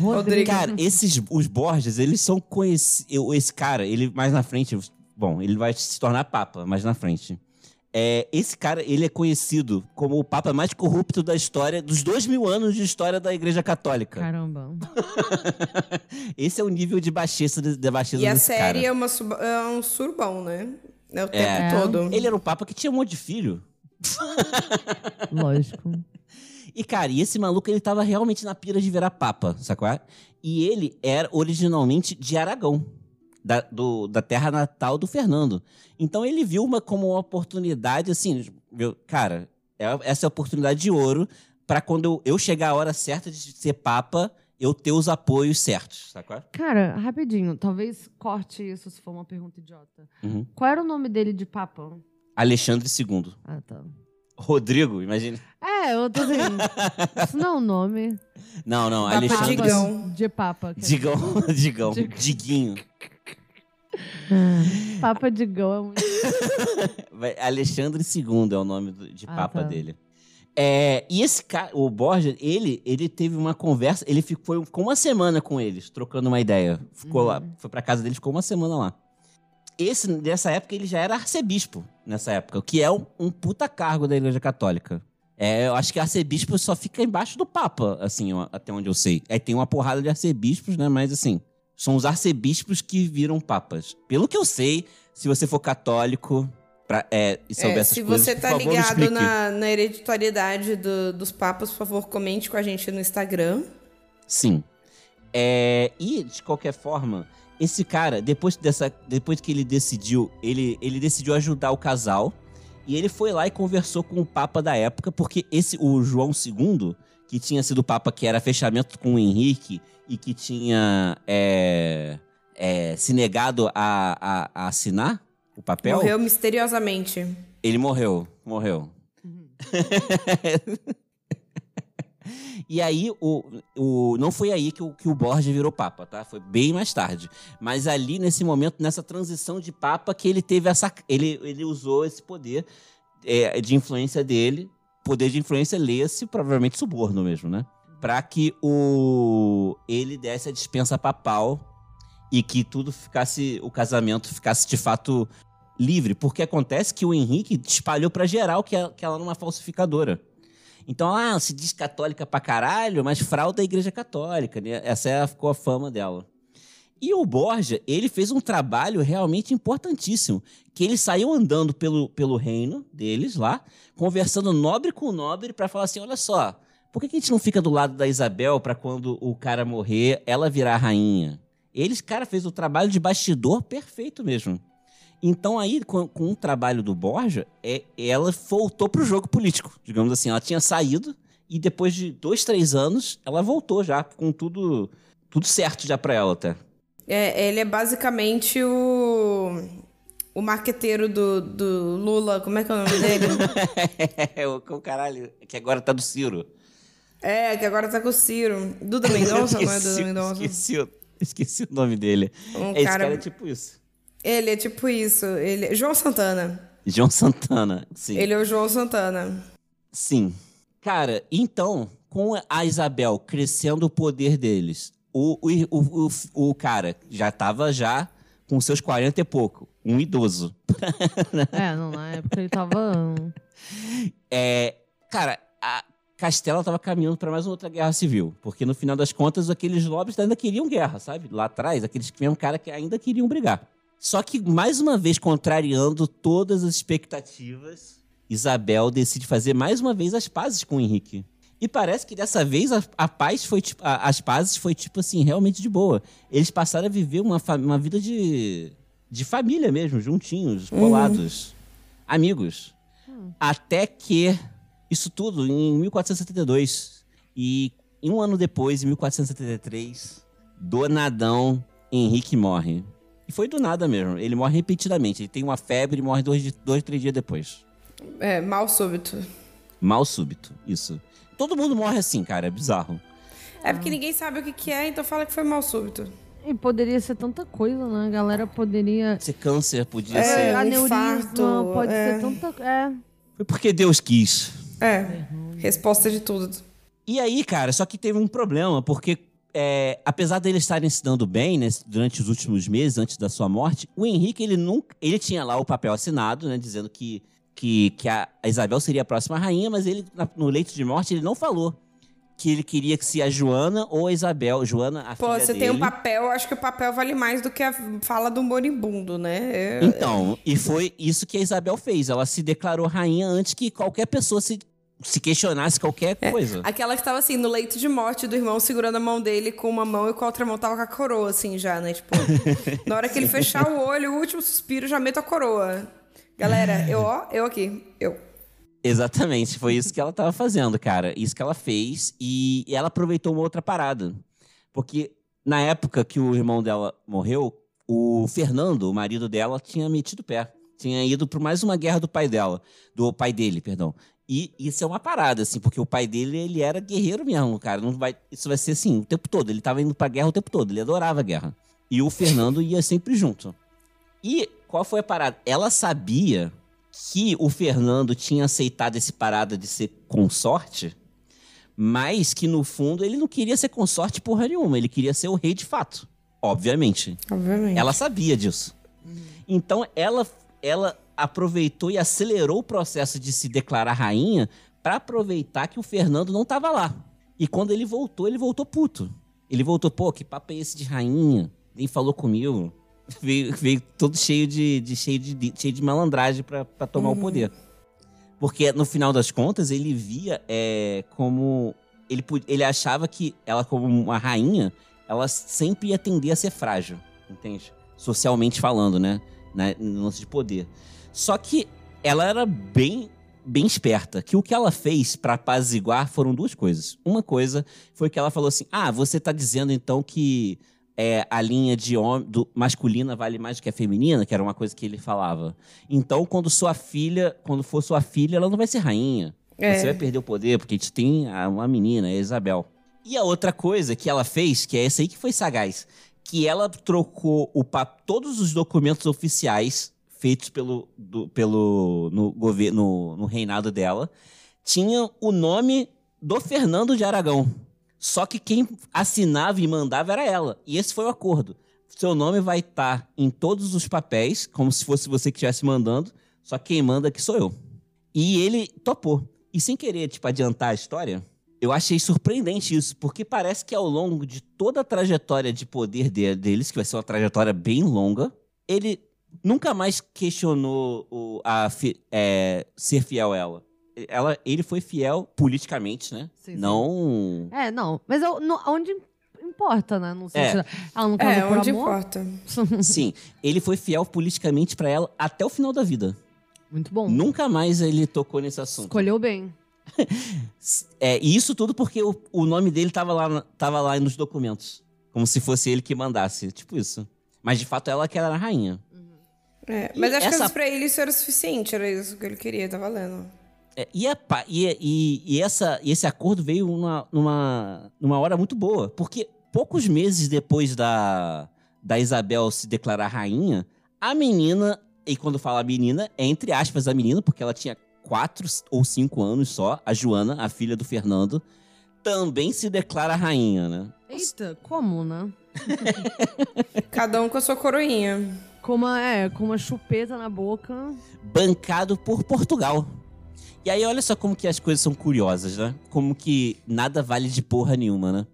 Rodrigo. Cara, esses os Borges, eles são conhecidos. Esse cara, ele mais na frente, bom, ele vai se tornar papa mais na frente. É, esse cara, ele é conhecido como o papa mais corrupto da história, dos dois mil anos de história da Igreja Católica. Caramba. Esse é o nível de baixeza, de, de baixeza e a série cara. é, uma sub- é um surbão, né? É o tempo É. todo. Ele era um papa que tinha um monte de filho. Lógico. E, cara, e esse maluco, ele tava realmente na pira de virar papa, sacou? E ele era originalmente de Aragão, da, do- da terra natal do Fernando. Então ele viu uma como uma oportunidade, assim, viu? cara, é- essa é a oportunidade de ouro pra quando eu, eu chegar a hora certa de ser papa, eu ter os apoios certos, sacou? Cara, rapidinho. Talvez corte isso se for uma pergunta idiota. Uhum. Qual era o nome dele de papa? Alexandre II. Ah, tá. Rodrigo, imagina. É, eu tô dizendo. Isso não é um nome. Não, não, Papa Alexandre... Digão. De papa. Digão, Digão, Dig- Diguinho. Dizer. Papa Digão é muito. Vai- Alexandre II é o nome de Ah, papa tá. dele. É, e esse cara, o Borja, ele, ele teve uma conversa, ele ficou, ficou uma semana com eles, trocando uma ideia. Ficou Uhum. lá, foi pra casa dele, ficou uma semana lá. Esse, nessa época, ele já era arcebispo, nessa época, o que é um, um puta cargo da Igreja Católica. É, eu acho que arcebispo só fica embaixo do Papa, assim, até onde eu sei. Aí tem uma porrada de arcebispos, né, mas assim, são os arcebispos que viram papas. Pelo que eu sei, se você for católico pra, é, e souber É, essas se coisas, você tá favor, ligado na, na hereditariedade do- dos papas, por favor, comente com a gente no Instagram. Sim. É, e, de qualquer forma, esse cara, depois, dessa, depois que ele decidiu, ele, ele decidiu ajudar o casal. E ele foi lá e conversou com o Papa da época, porque esse, o João II, que tinha sido Papa que era fechamento com o Henrique e que tinha. é, é, se negado a, a, a assinar o papel. Morreu misteriosamente. Ele morreu, morreu. e aí, o, o, não foi aí que o, que o Borgia virou papa, tá? Foi bem mais tarde. Mas ali, nesse momento, nessa transição de papa, que ele teve essa. Ele, ele usou esse poder é, de influência dele. Poder de influência, lê-se provavelmente suborno mesmo, né? Pra que o ele desse a dispensa papal e que tudo ficasse. O casamento ficasse de fato livre, porque acontece que o Henrique espalhou para geral que ela, que ela era uma falsificadora. Então, ah, se diz católica pra caralho, mas frauda a igreja católica, né? Essa é, ficou a fama dela. E o Borja, ele fez um trabalho realmente importantíssimo, que ele saiu andando pelo, pelo reino deles lá, conversando nobre com nobre para falar assim, olha só, por que, que a gente não fica do lado da Isabel para quando o cara morrer, ela virar rainha? Eles, cara, fez o trabalho de bastidor perfeito mesmo. Então aí, com, com o trabalho do Borja, é, ela voltou pro jogo político, digamos assim. Ela tinha saído e depois de dois, três anos, ela voltou já com tudo, tudo certo já pra ela até. É, ele é basicamente o. O marqueteiro do, do Lula, como é que é o nome dele? é, o, o caralho, que agora tá do Ciro. É, que agora tá com o Ciro. Duda Mendonça, não é Duda Mendonça? Esqueci, esqueci o nome dele. Um Esse cara- cara é tipo isso. Ele é tipo isso. Ele... João Santana. João Santana, sim. Ele é o João Santana. Sim. Cara, então, com a Isabel crescendo o poder deles, o, o, o, o, cara já tava já com seus 40 e pouco, um idoso. É, não, na época ele tava. É, cara, a Castela tava caminhando para mais uma outra guerra civil, porque no final das contas aqueles nobres ainda queriam guerra, sabe? Lá atrás, aqueles mesmo cara que ainda queriam brigar. Só que mais uma vez contrariando todas as expectativas, Isabel decide fazer mais uma vez as pazes com o Henrique. E parece que dessa vez a, a paz foi tipo, a- as pazes foi tipo assim, realmente de boa. Eles passaram a viver uma, uma vida de, de família mesmo, juntinhos, colados, amigos. Até que isso tudo em 1472 e um ano depois, em 1473, do nadão Henrique morre. E foi do nada mesmo. Ele morre repetidamente. Ele tem uma febre e morre dois, dois três dias depois. É, mal súbito. Mal súbito, isso. Todo mundo morre assim, cara. É bizarro. É porque ninguém sabe o que, que é, então fala que foi mal súbito. E poderia ser tanta coisa, né? A galera poderia. Ser câncer podia É, ser. aneurisma, infarto, pode é. ser tanta. É. Foi porque Deus quis. É, resposta de tudo. E aí, cara, só que teve um problema, porque é, apesar deles estarem se dando bem né, durante os últimos meses, antes da sua morte, o Henrique, ele nunca. Ele tinha lá o papel assinado, né? Dizendo que, que, que a Isabel seria a próxima rainha, mas ele, no leito de morte, ele não falou que ele queria que se a Joana ou a Isabel. Joana, a Pô, você dele. tem um papel, acho que o papel vale mais do que a fala do moribundo, né? Eu- Então, e foi isso que a Isabel fez. Ela se declarou rainha antes que qualquer pessoa se, se questionasse qualquer coisa. Aquela que tava assim, no leito de morte do irmão, segurando a mão dele com uma mão e com a outra mão tava com a coroa, assim, já, né? Tipo, na hora que ele fechar o olho, o último suspiro, já meto a coroa. Galera, eu, ó, eu aqui, eu. Exatamente, foi isso que ela estava fazendo, cara. Isso que ela fez e ela aproveitou uma outra parada. Porque na época que o irmão dela morreu, o Fernando, o marido dela, tinha metido o pé. Tinha ido para mais uma guerra do pai dela, do pai dele, perdão. E isso é uma parada, assim, porque o pai dele, ele era guerreiro mesmo, cara. Não vai, isso vai ser assim o tempo todo. Ele estava indo pra guerra o tempo todo, ele adorava a guerra. E o Fernando ia sempre junto. E qual foi a parada? Ela sabia que o Fernando tinha aceitado esse parada de ser consorte, mas que no fundo ele não queria ser consorte porra nenhuma, ele queria ser o rei de fato, obviamente. Obviamente. Ela sabia disso. Então ela ela aproveitou e acelerou o processo de se declarar rainha para aproveitar que o Fernando não estava lá. E quando ele voltou, ele voltou puto. Ele voltou, pô, que papo é esse de rainha? Nem falou comigo. Veio, veio todo cheio de, de- cheio de cheio de malandragem para tomar o poder. Porque no final das contas ele via é, como ele ele achava que ela como uma rainha, ela sempre ia tender a ser frágil, entende? Socialmente falando, né? Na- No lance de poder. Só que ela era bem bem esperta, que o que ela fez para apaziguar foram duas coisas. Uma coisa foi que ela falou assim: "Ah, você tá dizendo então que é, a linha de homem, do, masculina vale mais do que a feminina, que era uma coisa que ele falava. Então, quando sua filha, quando for sua filha, ela não vai ser rainha. É. Você vai perder o poder, porque a gente tem uma menina, a Isabel. E a outra coisa que ela fez, que é essa aí que foi sagaz, que ela trocou o todos os documentos oficiais feitos pelo, do- pelo no, governo, no reinado dela, tinha o nome do Fernando de Aragão. Só que quem assinava e mandava era ela. E esse foi o acordo. Seu nome vai estar em todos os papéis, como se fosse você que estivesse mandando, só quem manda aqui sou eu. E ele topou. E sem querer, tipo, adiantar a história, eu achei surpreendente isso, porque parece que ao longo de toda a trajetória de poder de- deles, que vai ser uma trajetória bem longa, ele nunca mais questionou o, a é, ser fiel a ela. Ela. Ele foi fiel politicamente, né? Sim, sim. Não. É, não. Mas eu, no- onde importa, né? No É. sentido. Ela não casou É, por onde amor. importa. Sim, ele foi fiel politicamente pra ela até o final da vida. Muito bom. Nunca mais ele tocou nesse assunto. Escolheu bem. É, e isso tudo porque o, o nome dele tava lá, tava lá nos documentos. Como se fosse ele que mandasse. Tipo isso. Mas de fato ela que era a rainha. É, mas E acho que essa- vezes pra ele isso era o suficiente, era isso que ele queria, tá valendo. É, e, a pa- e, e- e essa, esse acordo veio numa, numa, numa hora muito boa. Porque poucos meses depois da, da Isabel se declarar rainha, a menina, e quando fala menina, é entre aspas a menina, porque ela tinha quatro ou cinco anos só, a Joana, a filha do Fernando, também se declara rainha, né? Eita, como, né? Cada um com a sua coroinha. Com uma, é, com uma chupeta na boca. bancado por Portugal. E aí, olha só como que as coisas são curiosas, né? Como que nada vale de porra nenhuma, né?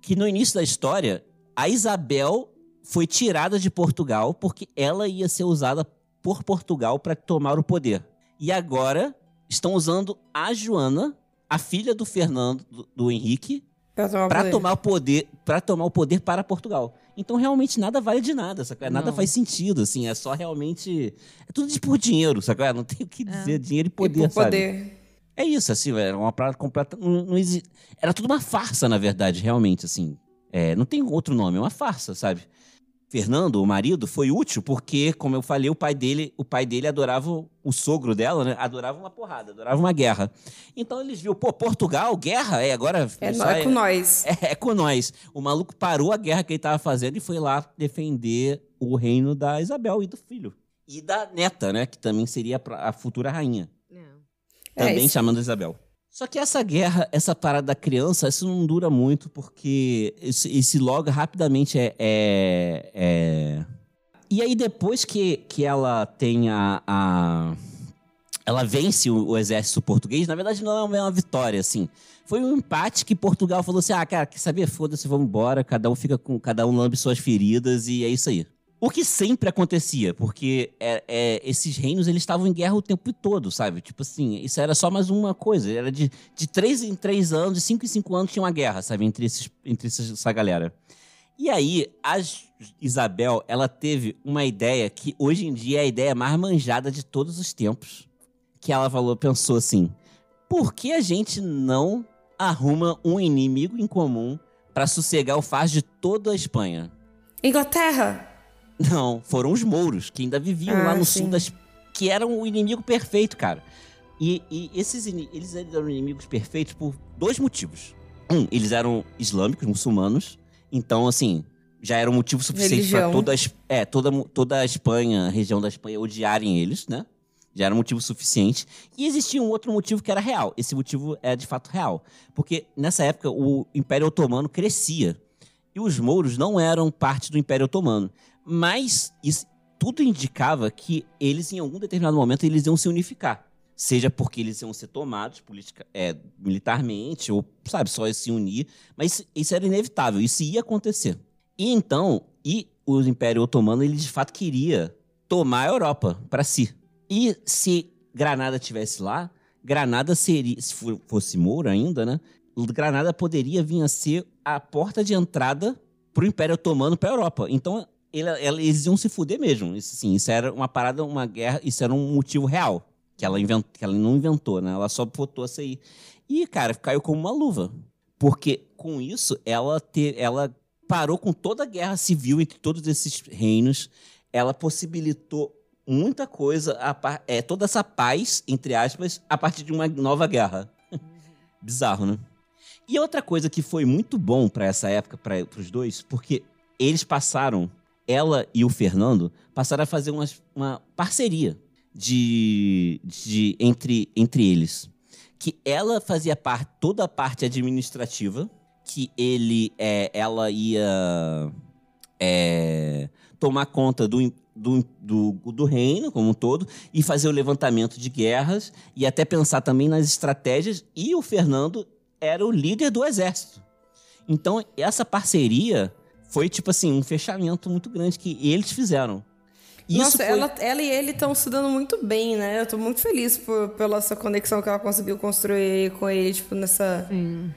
Que no início da história, a Isabel foi tirada de Portugal porque ela ia ser usada por Portugal para tomar o poder. E agora estão usando a Joana, a filha do Fernando, do, Henrique, para tomar o poder, para tomar o poder para Portugal. Então realmente nada vale de nada, sacou? Nada Não. faz sentido, assim, é só realmente é tudo de por dinheiro, sacou? Não tem o que dizer, dinheiro e E poder, por sabe? poder. É isso, assim, era uma parada completa, não, não exi- era tudo uma farsa, na verdade, realmente, assim. É, não tem outro nome, é uma farsa, sabe? Fernando, o marido, foi útil porque, como eu falei, o pai dele, o pai dele adorava o- sogro dela, né? Adorava uma porrada, adorava uma guerra. Então eles viram, pô, Portugal, guerra, é agora É, só nó- é com nós. é, é com nós. O maluco parou a guerra que ele tava fazendo e foi lá defender o reino da Isabel e do filho. E da neta, né? Que também seria a futura rainha. É, Também isso- chamando Isabel. Só que essa guerra, essa parada da criança, isso não dura muito, porque esse, logo rapidamente é, é- é- E aí, depois que, que ela tem a. a- Ela vence o, o exército português, na verdade não é uma, é uma vitória, assim. Foi um empate que Portugal falou assim: ah, cara, quer saber? Foda-se, vamos embora, cada um fica com. Cada um lambe suas feridas e é isso aí. O que sempre acontecia, porque é, é, esses reinos eles estavam em guerra o tempo todo, sabe? Tipo assim, isso era só mais uma coisa. Era de, de três em três anos, de cinco em cinco anos tinha uma guerra, sabe? Entre, esses, entre essa galera. E aí, a Isabel, ela teve uma ideia que hoje em dia é a ideia mais manjada de todos os tempos. Que ela falou, pensou assim: por que a gente não arruma um inimigo em comum para sossegar o fardo de toda a Espanha? Inglaterra! Não, foram os mouros, que ainda viviam Ah, lá no sim. sul das. que eram o inimigo perfeito, cara. E, e esses eles eram inimigos perfeitos por dois motivos. Um, eles eram islâmicos, muçulmanos. Então, assim, já era um motivo suficiente para toda, a é, toda, toda a Espanha, a região da Espanha, odiarem eles, né? Já era um motivo suficiente. E existia um outro motivo que era real. Esse motivo é de fato real. Porque nessa época o Império Otomano crescia. E os mouros não eram parte do Império Otomano. Mas isso, tudo indicava que eles, em algum determinado momento, eles iam se unificar. Seja porque eles iam ser tomados politica, é, militarmente, ou, sabe, só se unir. Mas isso era inevitável, isso ia acontecer. E então, e o Império Otomano, ele de fato queria tomar a Europa para si. E se Granada tivesse lá, Granada seria, se fosse Moura ainda, né? Granada poderia vir a ser a porta de entrada pro Império Otomano para a Europa. Então, eles iam se fuder mesmo. Isso, assim, isso era uma parada, uma guerra, isso era um motivo real. Que ela, invent, que ela não inventou, né? Ela só botou isso aí. E, cara, caiu como uma luva. Porque com isso, ela, te, ela parou com toda a guerra civil entre todos esses reinos. Ela possibilitou muita coisa, a, é, toda essa paz, entre aspas, a partir de uma nova guerra. Bizarro, né? E outra coisa que foi muito bom para essa época, para os dois, porque eles passaram, ela e o Fernando, passaram a fazer uma, uma parceria de, de entre, entre eles. Que ela fazia toda a parte administrativa, que ele, é, ela ia é, tomar conta do, do, do, do, reino como um todo e fazer o levantamento de guerras e até pensar também nas estratégias. E o Fernando era o líder do exército. Então, essa parceria foi, tipo assim, um fechamento muito grande que eles fizeram. Isso Nossa, foi... ela, ela e ele estão se dando muito bem, né? Eu tô muito feliz por, pela essa conexão que ela conseguiu construir com ele, tipo, nessa. Sim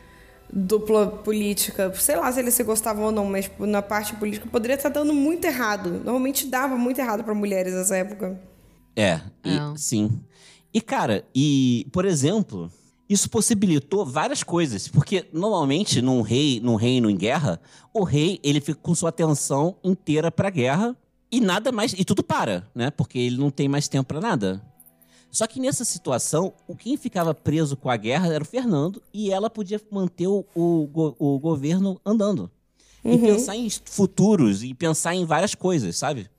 dupla política. Sei lá se eles se gostavam ou não, mas tipo, na parte política poderia estar dando muito errado. Normalmente dava muito errado para mulheres nessa época. É, e, sim. E cara, e por exemplo, isso possibilitou várias coisas, porque normalmente num rei, num reino em guerra, o rei ele fica com sua atenção inteira para a guerra e nada mais e tudo para, né? Porque ele não tem mais tempo para nada. Só que nessa situação, o quem ficava preso com a guerra era o Fernando e ela podia manter o, o, o governo andando. Uhum. E pensar em futuros e pensar em várias coisas, sabe?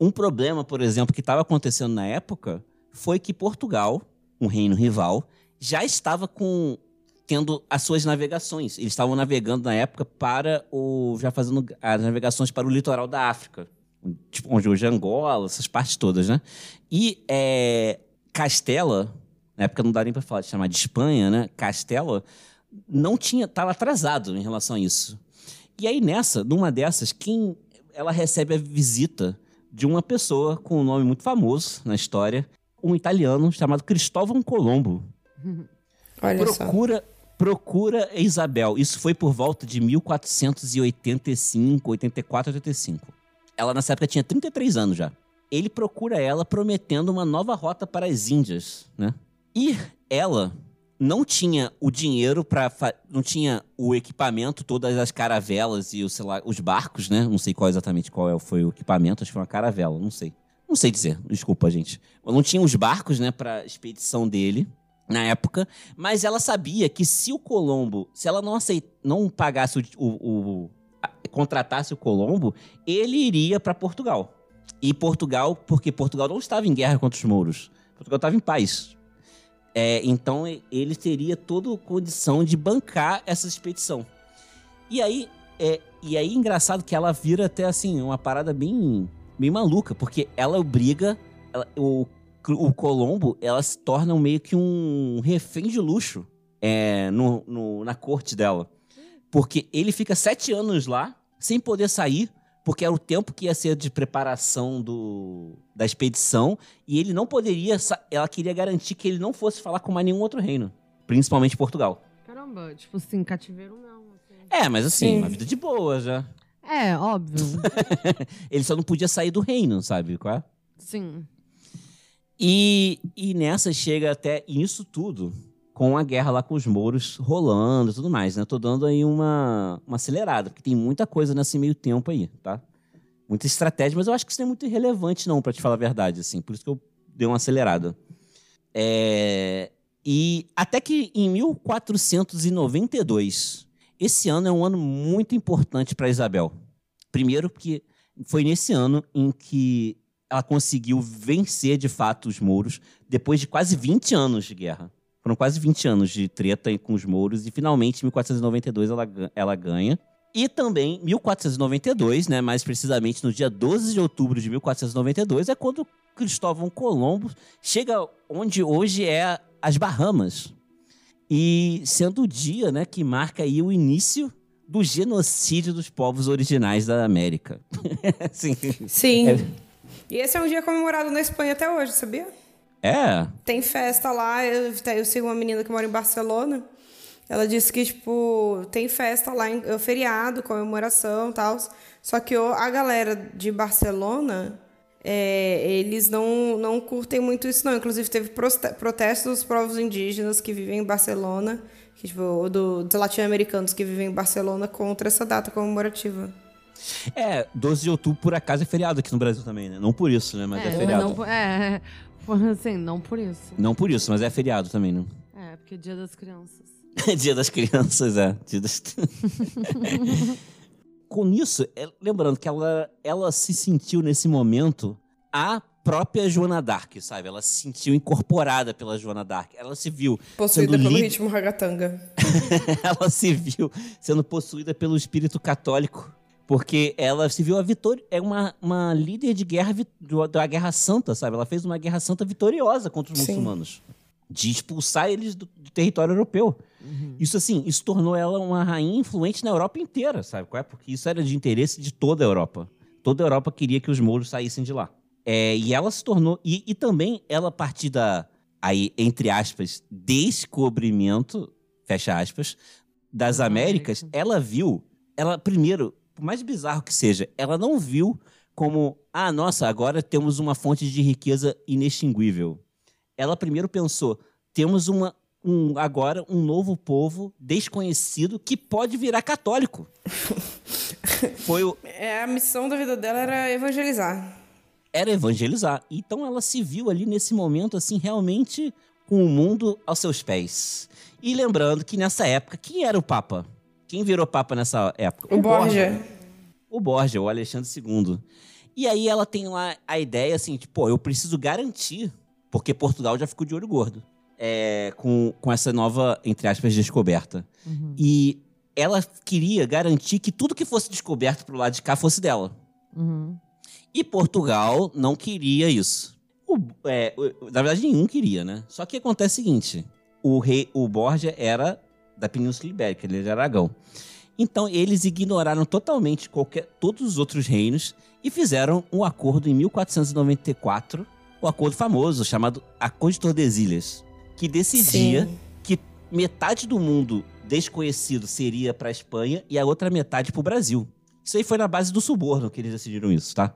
Um problema, por exemplo, que estava acontecendo na época foi que Portugal, um reino rival, já estava com tendo as suas navegações. Eles estavam navegando na época para o já fazendo as navegações para o litoral da África, tipo onde hoje é Angola, essas partes todas, né? E é, Castela, na época não dá nem para falar de chamar de Espanha, né? Castela não tinha, estava atrasado em relação a isso. E aí nessa, numa dessas, quem ela recebe a visita de uma pessoa com um nome muito famoso na história, um italiano chamado Cristóvão Colombo. Olha procura, só. procura Isabel. Isso foi por volta de 1485, 84, 85. Ela nessa época tinha 33 anos já ele procura ela prometendo uma nova rota para as Índias, né? E ela não tinha o dinheiro para não tinha o equipamento, todas as caravelas e sei lá, os barcos, né? Não sei qual exatamente qual é, foi o equipamento, acho que foi uma caravela, não sei. Não sei dizer, desculpa, gente. Não tinha os barcos, né, para expedição dele na época, mas ela sabia que se o Colombo, se ela não aceit, não pagasse o, o, o contratasse o Colombo, ele iria para Portugal. E Portugal, porque Portugal não estava em guerra contra os mouros. Portugal estava em paz. É, então ele teria toda condição de bancar essa expedição. E aí, é, e aí engraçado que ela vira até assim, uma parada bem, bem maluca, porque ela obriga. Ela, o, o Colombo, ela se torna meio que um refém de luxo é, no, no, na corte dela. Porque ele fica sete anos lá, sem poder sair, porque era o tempo que ia ser de preparação do, da expedição e ele não poderia. Ela queria garantir que ele não fosse falar com mais nenhum outro reino, principalmente Portugal. Caramba, tipo assim, cativeiro não. Assim. É, mas assim, Sim. uma vida de boa já. É, óbvio. ele só não podia sair do reino, sabe? Qual é? Sim. E, e nessa chega até isso tudo com a guerra lá com os mouros rolando e tudo mais, né? Tô dando aí uma, uma acelerada, porque tem muita coisa nesse meio tempo aí, tá? Muita estratégia, mas eu acho que isso não é muito irrelevante, não, para te falar a verdade, assim. Por isso que eu dei uma acelerada. É... E até que em 1492, esse ano é um ano muito importante para Isabel. Primeiro, porque foi nesse ano em que ela conseguiu vencer de fato os mouros, depois de quase 20 anos de guerra. Foram quase 20 anos de treta com os mouros e finalmente em 1492 ela, ela ganha. E também 1492, né, mais precisamente no dia 12 de outubro de 1492, é quando Cristóvão Colombo chega onde hoje é as Bahamas. E sendo o dia, né, que marca aí o início do genocídio dos povos originais da América. Sim. Sim. É... E esse é um dia comemorado na Espanha até hoje, sabia? É. Tem festa lá, eu, eu sigo uma menina que mora em Barcelona. Ela disse que, tipo, tem festa lá, em, é feriado, comemoração e tal. Só que a galera de Barcelona é, eles não, não curtem muito isso, não. Inclusive, teve protestos dos povos indígenas que vivem em Barcelona, que, tipo, do, dos latino-americanos que vivem em Barcelona contra essa data comemorativa. É, 12 de outubro, por acaso, é feriado aqui no Brasil também, né? Não por isso, né? Mas é, é feriado. Não, é, assim, não por isso. Não por isso, mas é feriado também, né? É, porque é dia das crianças. dia das crianças, é. Dia das... Com isso, é, lembrando que ela, ela se sentiu nesse momento a própria Joana Dark, sabe? Ela se sentiu incorporada pela Joana Dark. Ela se viu. Possuída pelo ritmo ragatanga. ela se viu sendo possuída pelo espírito católico. Porque ela se viu a vitória. É uma, uma líder de guerra da Guerra Santa, sabe? Ela fez uma Guerra Santa vitoriosa contra os Sim. muçulmanos. De expulsar eles do, do território europeu. Uhum. Isso, assim, isso tornou ela uma rainha influente na Europa inteira, sabe? Qual é? Porque isso era de interesse de toda a Europa. Toda a Europa queria que os mouros saíssem de lá. É, e ela se tornou. E, e também ela, a partir da. Aí, entre aspas, descobrimento, fecha aspas, das Américas, ela viu. Ela, primeiro, por mais bizarro que seja, ela não viu como, ah, nossa, agora temos uma fonte de riqueza inextinguível. Ela primeiro pensou, temos uma, um, agora um novo povo desconhecido que pode virar católico. Foi o... É, a missão da vida dela era evangelizar. Era evangelizar. Então ela se viu ali nesse momento, assim, realmente com o mundo aos seus pés. E lembrando que nessa época, quem era o Papa? Quem virou Papa nessa época? O, o Borgia. Borgia. O Borgia, o Alexandre II. E aí ela tem lá a ideia assim, tipo, pô, eu preciso garantir, porque Portugal já ficou de olho gordo é, com, com essa nova, entre aspas, descoberta. Uhum. E ela queria garantir que tudo que fosse descoberto pro lado de cá fosse dela. Uhum. E Portugal não queria isso. O, é, na verdade, nenhum queria, né? Só que acontece o seguinte: o rei, o Borgia era da Península Ibérica, ele era de Aragão. Então eles ignoraram totalmente qualquer, todos os outros reinos e fizeram um acordo em 1494, o um acordo famoso chamado Acordo de Tordesilhas que decidia Sim. que metade do mundo desconhecido seria para a Espanha e a outra metade para o Brasil. Isso aí foi na base do suborno que eles decidiram isso, tá?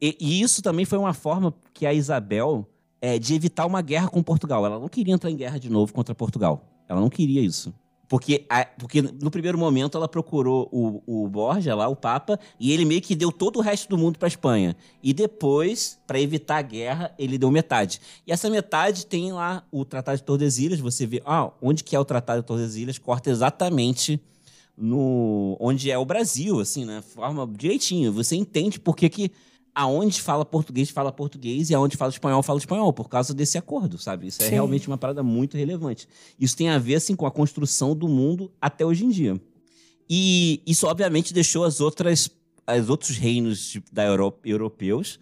E, e isso também foi uma forma que a Isabel é, de evitar uma guerra com Portugal. Ela não queria entrar em guerra de novo contra Portugal. Ela não queria isso. Porque, a, porque no primeiro momento ela procurou o, o Borja lá, o Papa, e ele meio que deu todo o resto do mundo para Espanha. E depois, para evitar a guerra, ele deu metade. E essa metade tem lá o Tratado de Tordesilhas. Você vê, ah, onde que é o Tratado de Tordesilhas? Corta exatamente no onde é o Brasil, assim, né? Forma direitinho. Você entende por que que aonde fala português, fala português, e aonde fala espanhol, fala espanhol, por causa desse acordo, sabe? Isso é Sim. realmente uma parada muito relevante. Isso tem a ver, assim, com a construção do mundo até hoje em dia. E isso, obviamente, deixou as outras, os outros reinos da Europa, europeus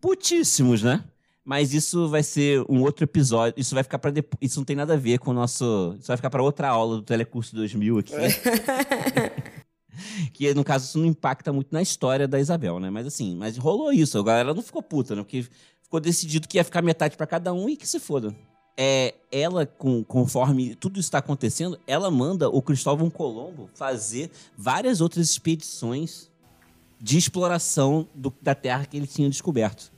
putíssimos, né? Mas isso vai ser um outro episódio. Isso vai ficar para depois. Isso não tem nada a ver com o nosso. Isso vai ficar para outra aula do Telecurso 2000 aqui. que no caso isso não impacta muito na história da Isabel, né? Mas assim, mas rolou isso. A galera não ficou puta, né? Porque ficou decidido que ia ficar metade para cada um e que se foda. É, ela, com, conforme tudo está acontecendo, ela manda o Cristóvão Colombo fazer várias outras expedições de exploração do, da terra que ele tinha descoberto.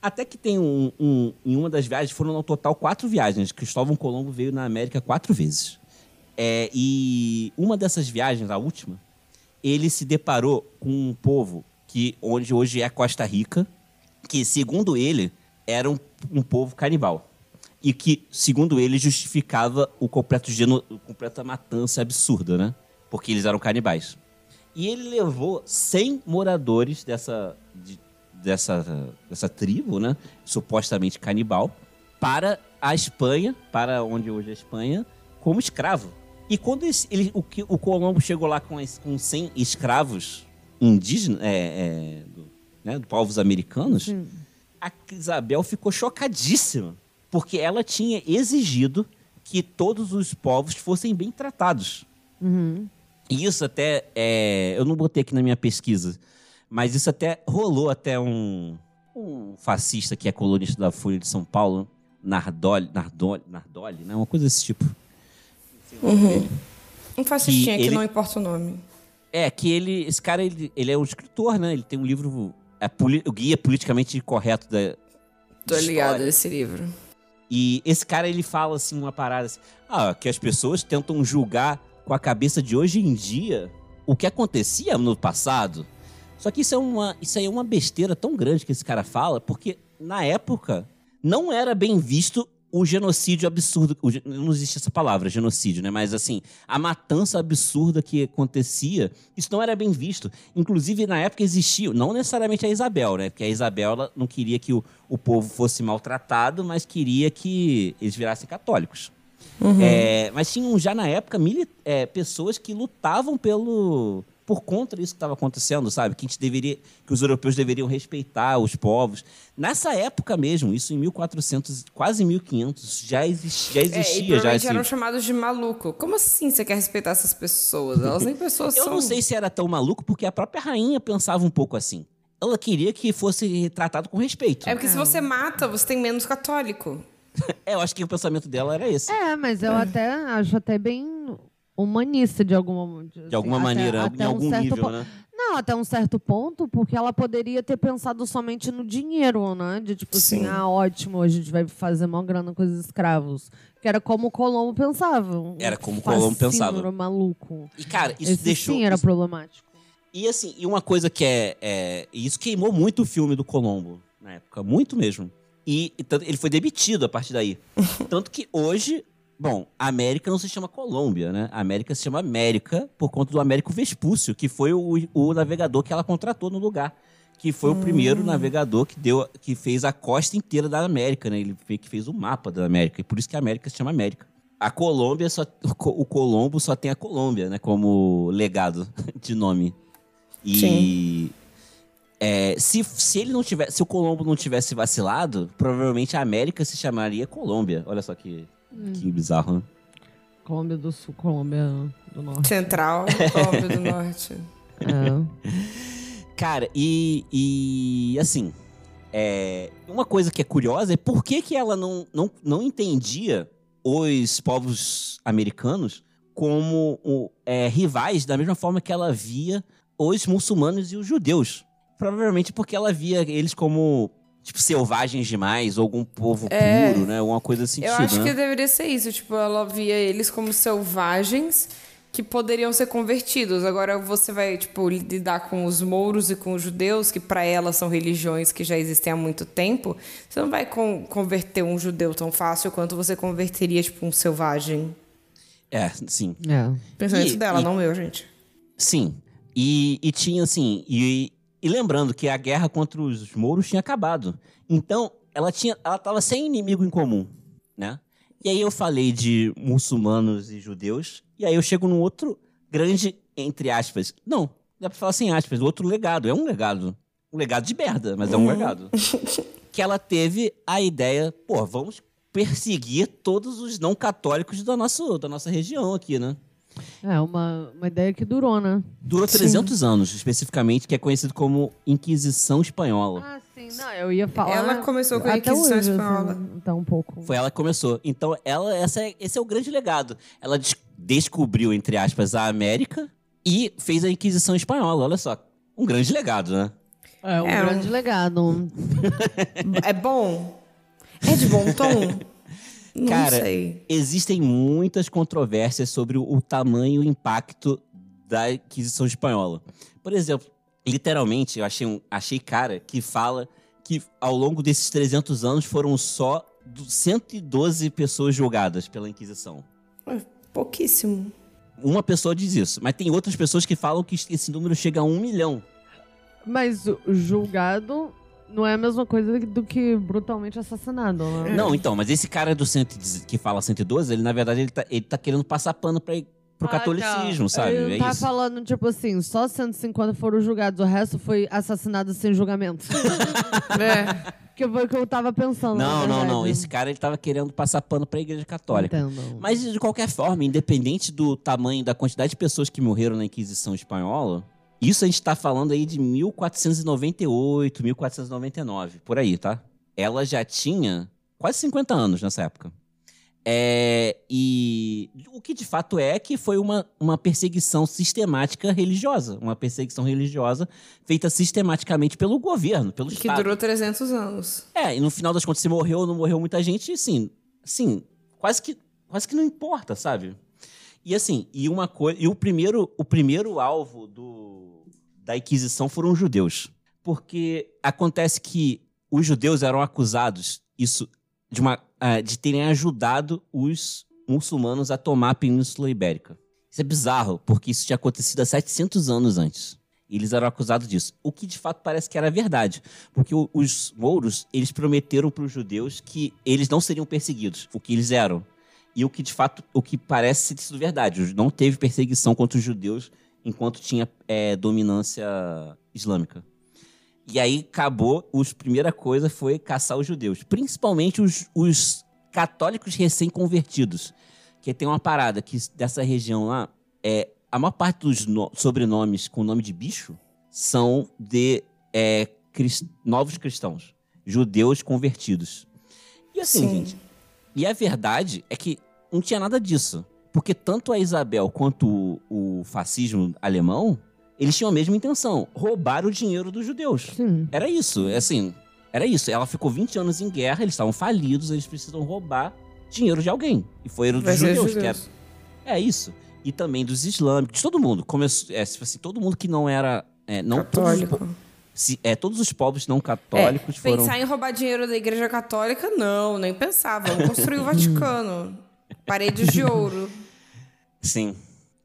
Até que tem um, um, em uma das viagens, foram no total quatro viagens. Cristóvão Colombo veio na América quatro vezes. É, e uma dessas viagens, a última, ele se deparou com um povo que onde hoje é Costa Rica, que segundo ele era um, um povo canibal e que segundo ele justificava o completo geno, a completa matança absurda, né? Porque eles eram canibais. E ele levou 100 moradores dessa de, dessa dessa tribo, né? Supostamente canibal, para a Espanha, para onde hoje é a Espanha, como escravo. E quando ele, o, o Colombo chegou lá com, com 100 escravos indígenas, é, é, do, né, do povos americanos, hum. a Isabel ficou chocadíssima, porque ela tinha exigido que todos os povos fossem bem tratados. Uhum. E isso até, é, eu não botei aqui na minha pesquisa, mas isso até rolou até um, um fascista que é colunista da Folha de São Paulo, Nardoli, Nardoli, Nardoli né? uma coisa desse tipo. Uhum. Um fascistinha que, ele... que não importa o nome. É, que ele. Esse cara, ele, ele é um escritor, né? Ele tem um livro é o guia politicamente correto da. Tô ligado história. nesse livro. E esse cara, ele fala assim, uma parada assim, ah, que as pessoas tentam julgar com a cabeça de hoje em dia o que acontecia no passado. Só que isso é uma, isso aí é uma besteira tão grande que esse cara fala, porque na época não era bem visto o genocídio absurdo. o não existe essa palavra, genocídio, né? Mas assim, a matança absurda que acontecia, isso não era bem visto. Inclusive, na época existia, não necessariamente a Isabel, né? Porque a Isabel ela não queria que o, o povo fosse maltratado, mas queria que eles virassem católicos. É, mas tinham já na época mili- é, pessoas que lutavam pelo por contra isso que estava acontecendo, sabe? Que a gente deveria, que os europeus deveriam respeitar os povos. Nessa época mesmo, isso em 1400, quase 1500, já, exist, já É, e existia já provavelmente esse... eram chamados de maluco. Como assim você quer respeitar essas pessoas? Elas nem pessoas Eu são. não sei se era tão maluco, porque a própria rainha pensava um pouco assim. Ela queria que fosse tratado com respeito. É porque se você mata, você tem menos católico. É, eu acho que o pensamento dela era esse. É, mas eu até acho até bem humanista de alguma De alguma assim, até- maneira, até em um algum certo nível, po- né? Não, até um certo ponto, porque ela poderia ter pensado somente no dinheiro, né? De tipo assim, Sim. ah, ótimo, a gente vai fazer mó grana com os escravos. Que era como o Colombo pensava. um Era como o Colombo pensava. maluco. E, cara, isso Esse deixou... sim era isso- problemático. E assim, e uma coisa que é, é. Isso queimou muito o filme do Colombo na época, muito mesmo. E, e tanto- ele foi demitido a partir daí. Tanto que hoje, bom, a América não se chama Colômbia, né? A América se chama América por conta do Américo Vespúcio, que foi o, o navegador que ela contratou no lugar. Que foi o primeiro navegador que deu, que fez a costa inteira da América, né? Ele fez, que fez o mapa da América. E por isso que a América se chama América. A Colômbia só. O Colombo só tem a Colômbia, né? Como legado de nome. E Sim. é, se, se ele não tivesse, se o Colombo não tivesse vacilado, provavelmente a América se chamaria Colômbia. Olha só que, que bizarro, né? Colômbia do Sul, Colômbia do Norte. Central, Colômbia do Norte. É. Cara, e, e assim, é, uma coisa que é curiosa é por que, que ela não, não, não entendia os povos americanos como o- é, rivais da mesma forma que ela via os muçulmanos e os judeus. Provavelmente porque ela via eles como tipo selvagens demais ou algum povo É. puro, né? Alguma coisa assim. Eu acho que deveria ser isso. Tipo, ela via eles como selvagens que poderiam ser convertidos. Agora você vai, tipo, lidar com os mouros e com os judeus, que para ela são religiões que já existem há muito tempo. Você não vai con- converter um judeu tão fácil quanto você converteria, tipo, um selvagem. É, sim. É. Pensamento E- dela, e- não meu, gente. Sim. E, e tinha assim. E, e lembrando que a guerra contra os mouros tinha acabado. Então, ela tinha. Ela tava sem inimigo em comum, né? E aí eu falei de muçulmanos e judeus. E aí eu chego num outro grande, entre aspas. Não, dá pra falar sem aspas, outro legado. É um legado. Um legado de merda, mas é um legado. que ela teve a ideia, pô, vamos perseguir todos os não católicos da nossa, da nossa região aqui, né? É uma, uma ideia que durou, né? Durou 300 anos, especificamente, que é conhecido como Inquisição Espanhola. Ah, sim. Não, eu ia falar. Ela começou com a Inquisição hoje, Espanhola. Assim, então, um pouco. Foi ela que começou. Então, ela, essa é- esse é o grande legado. Ela des- descobriu, entre aspas, a América e fez a Inquisição Espanhola. Olha só. Um grande legado, né? É um É, um- grande legado. É bom? É de bom tom? Não Cara, sei. Existem muitas controvérsias sobre o, tamanho e o impacto da Inquisição Espanhola. Por exemplo, literalmente, eu achei, um, achei cara que fala que ao longo desses 300 anos foram só du- 112 pessoas julgadas pela Inquisição. É Pouquíssimo. Uma pessoa diz isso, mas tem outras pessoas que falam que esse número chega a um milhão. Mas o julgado não é a mesma coisa do que brutalmente assassinado, né? Não, então, mas esse cara do 100, que fala 112, ele na verdade ele tá, ele tá querendo passar pano pra, pro Ah, tá. catolicismo, sabe? Eu É tava isso. falando, tipo assim, só 150 foram julgados, o resto foi assassinado sem julgamento. É. que foi o que eu tava pensando. Não, não, não. Esse cara ele tava querendo passar pano pra igreja católica. Entendo. Mas de qualquer forma, independente do tamanho, da quantidade de pessoas que morreram na Inquisição Espanhola, isso a gente tá falando aí de 1498, 1499, por aí, tá? Ela já tinha quase 50 anos nessa época. É, e o, que de fato é que foi uma, uma perseguição sistemática religiosa. Uma perseguição religiosa feita sistematicamente pelo governo, pelo Que Estado. durou 300 anos. É, e no final das contas, se morreu ou não morreu muita gente, assim, assim, quase que, quase que não importa, sabe? E assim, e uma coisa, e o primeiro, o primeiro alvo do, da Inquisição foram judeus, porque acontece que os judeus eram acusados isso de uma ah, de terem ajudado os muçulmanos a tomar a Península Ibérica. Isso é bizarro, porque isso tinha acontecido há 700 anos antes. Eles eram acusados disso. O que de fato parece que era verdade. Porque os mouros, eles prometeram para os judeus que eles não seriam perseguidos, o que eles eram. E o que de fato, o que parece ter sido verdade. Não teve perseguição contra os judeus enquanto tinha é, dominância islâmica. E aí acabou, os, primeira coisa foi caçar os judeus. Principalmente os, os católicos recém-convertidos. Que tem uma parada que dessa região lá, é, a maior parte dos no- sobrenomes com nome de bicho são de é, cris- novos cristãos. Judeus convertidos. E assim, Sim. gente, e a verdade é que não tinha nada disso. Porque tanto a Isabel quanto o, o fascismo alemão, eles tinham a mesma intenção: roubar o dinheiro dos judeus. Sim. Era isso, é assim, era isso. Ela ficou 20 anos em guerra, eles estavam falidos, eles precisam roubar dinheiro de alguém. E foi dos Vai ser judeus, judeus. que era, é isso. E também dos islâmicos, de todo mundo. Começou, é, assim, todo mundo que não era. É, não todos Católico. po- se, é, todos os povos não católicos É, foram. Pensar em roubar dinheiro da igreja católica, não, nem pensar. Vamos construir o Vaticano. Paredes de ouro. Sim.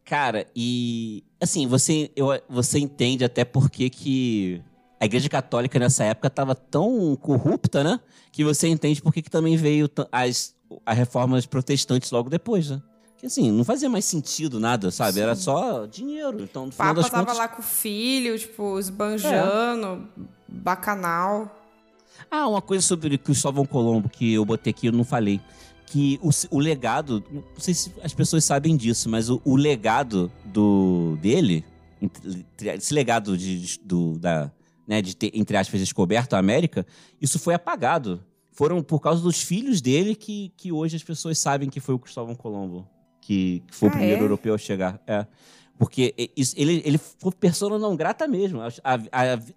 Cara, e assim, você, eu, você entende até porque que a Igreja Católica nessa época estava tão corrupta, né? Que você entende porque que também veio as, as reformas protestantes logo depois, né? Que assim, não fazia mais sentido nada, sabe? Era só dinheiro. Então, no O Papa das tava contas. lá com o filho, tipo, esbanjando, bacanal. Ah, uma coisa sobre Cristóvão Colombo que eu botei aqui, eu não falei. Que o, o legado, não sei se as pessoas sabem disso, mas o, o legado do dele, esse legado de, de- do, da, né, de ter, entre aspas, descoberto a América, isso foi apagado. Foram por causa dos filhos dele que, que hoje as pessoas sabem que foi o Cristóvão Colombo, que, que foi Ah, o primeiro é? europeu a chegar. É. Porque isso- ele, ele foi persona não grata mesmo. A, a,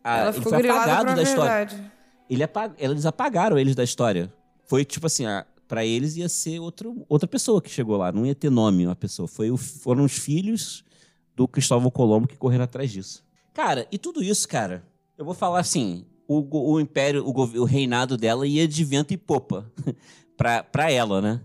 a- ele foi apagado da história verdade. ele apa- eles apagaram eles da história. Foi tipo assim, a- pra eles ia ser outro, outra pessoa que chegou lá, não ia ter nome uma pessoa. Foi foram os filhos do Cristóvão Colombo que correram atrás disso. Cara, e tudo isso, cara, eu vou falar assim, o, o império, o, o reinado dela ia de vento e popa pra ela, né?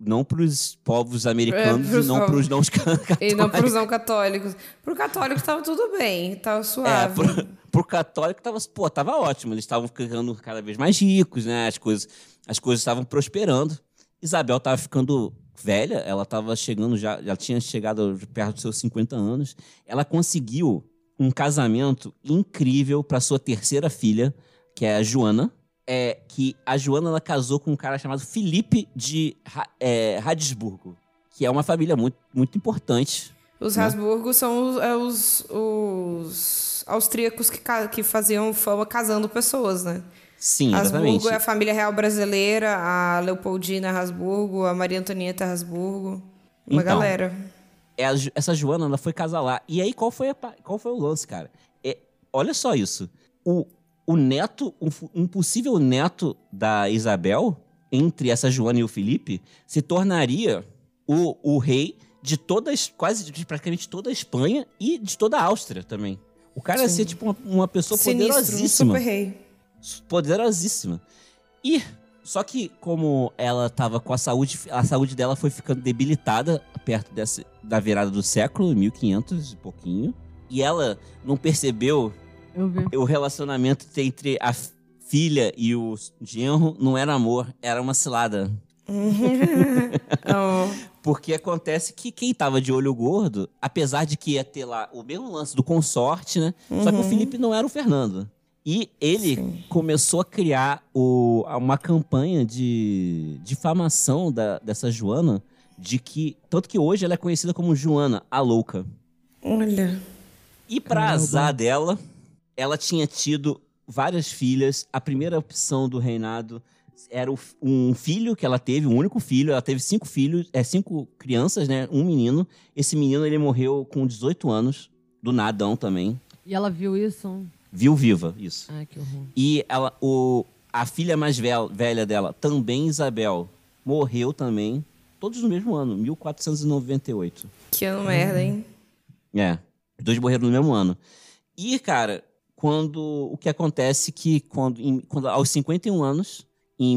Não pros povos americanos É, pros e não povos. pros não católicos. E não pros não católicos. Pro católico tava tudo bem, tava É, suave. pro, pro católico tava, pô, tava ótimo. Eles estavam ficando cada vez mais ricos, né? As coisas as coisas estavam prosperando. Isabel tava ficando velha, ela tava chegando já, já tinha chegado perto dos seus 50 anos. Ela conseguiu um casamento incrível para sua terceira filha, que é a Joana. É que a Joana ela casou com um cara chamado Felipe de é, Radisburgo, que é uma família muito, muito importante. Os Né? Habsburgos são os, é os, os austríacos que, que faziam fama casando pessoas, né? Sim, exatamente. Habsburgo é a família real brasileira, a Leopoldina Habsburgo, a Maria Antonieta Habsburgo. Uma Então, galera. é essa Joana, ela foi casar lá. E aí, qual foi, a qual foi o lance, cara? É, olha só isso. O, o neto, um, um possível neto da Isabel, entre essa Joana e o Felipe, se tornaria o, o rei de todas, quase de praticamente toda a Espanha e de toda a Áustria também. O cara ia ser, tipo, uma, uma pessoa Sinistro, um poderosíssima super rei. poderosíssima. E só que como ela tava com a saúde, a saúde dela foi ficando debilitada perto dessa, da virada do século, 1500 e pouquinho, e ela não percebeu. O relacionamento entre a filha e o genro não era amor, era uma cilada. Oh, Porque acontece que quem tava de olho gordo, apesar de que ia ter lá o mesmo lance do consorte, né? Só que o Felipe não era o Fernando. E ele começou a criar o- uma campanha de difamação da, dessa Joana, de que. Tanto que hoje ela é conhecida como Joana, a louca. olha. E pra azar dela, ela tinha tido várias filhas. A primeira opção do reinado era um filho que ela teve, um único filho. Ela teve cinco filhos, é, cinco crianças, né? Um menino. Esse menino, ele morreu com 18 anos, do nadão também. E ela viu isso? Viu viva, isso. Ai, que horror. E ela, o, a filha mais vel- velha dela, também Isabel, morreu também, todos no mesmo ano, 1498. Que ano merda, hein? É, os dois morreram no mesmo ano. E, cara, quando o que acontece que quando, em- quando aos 51 anos, em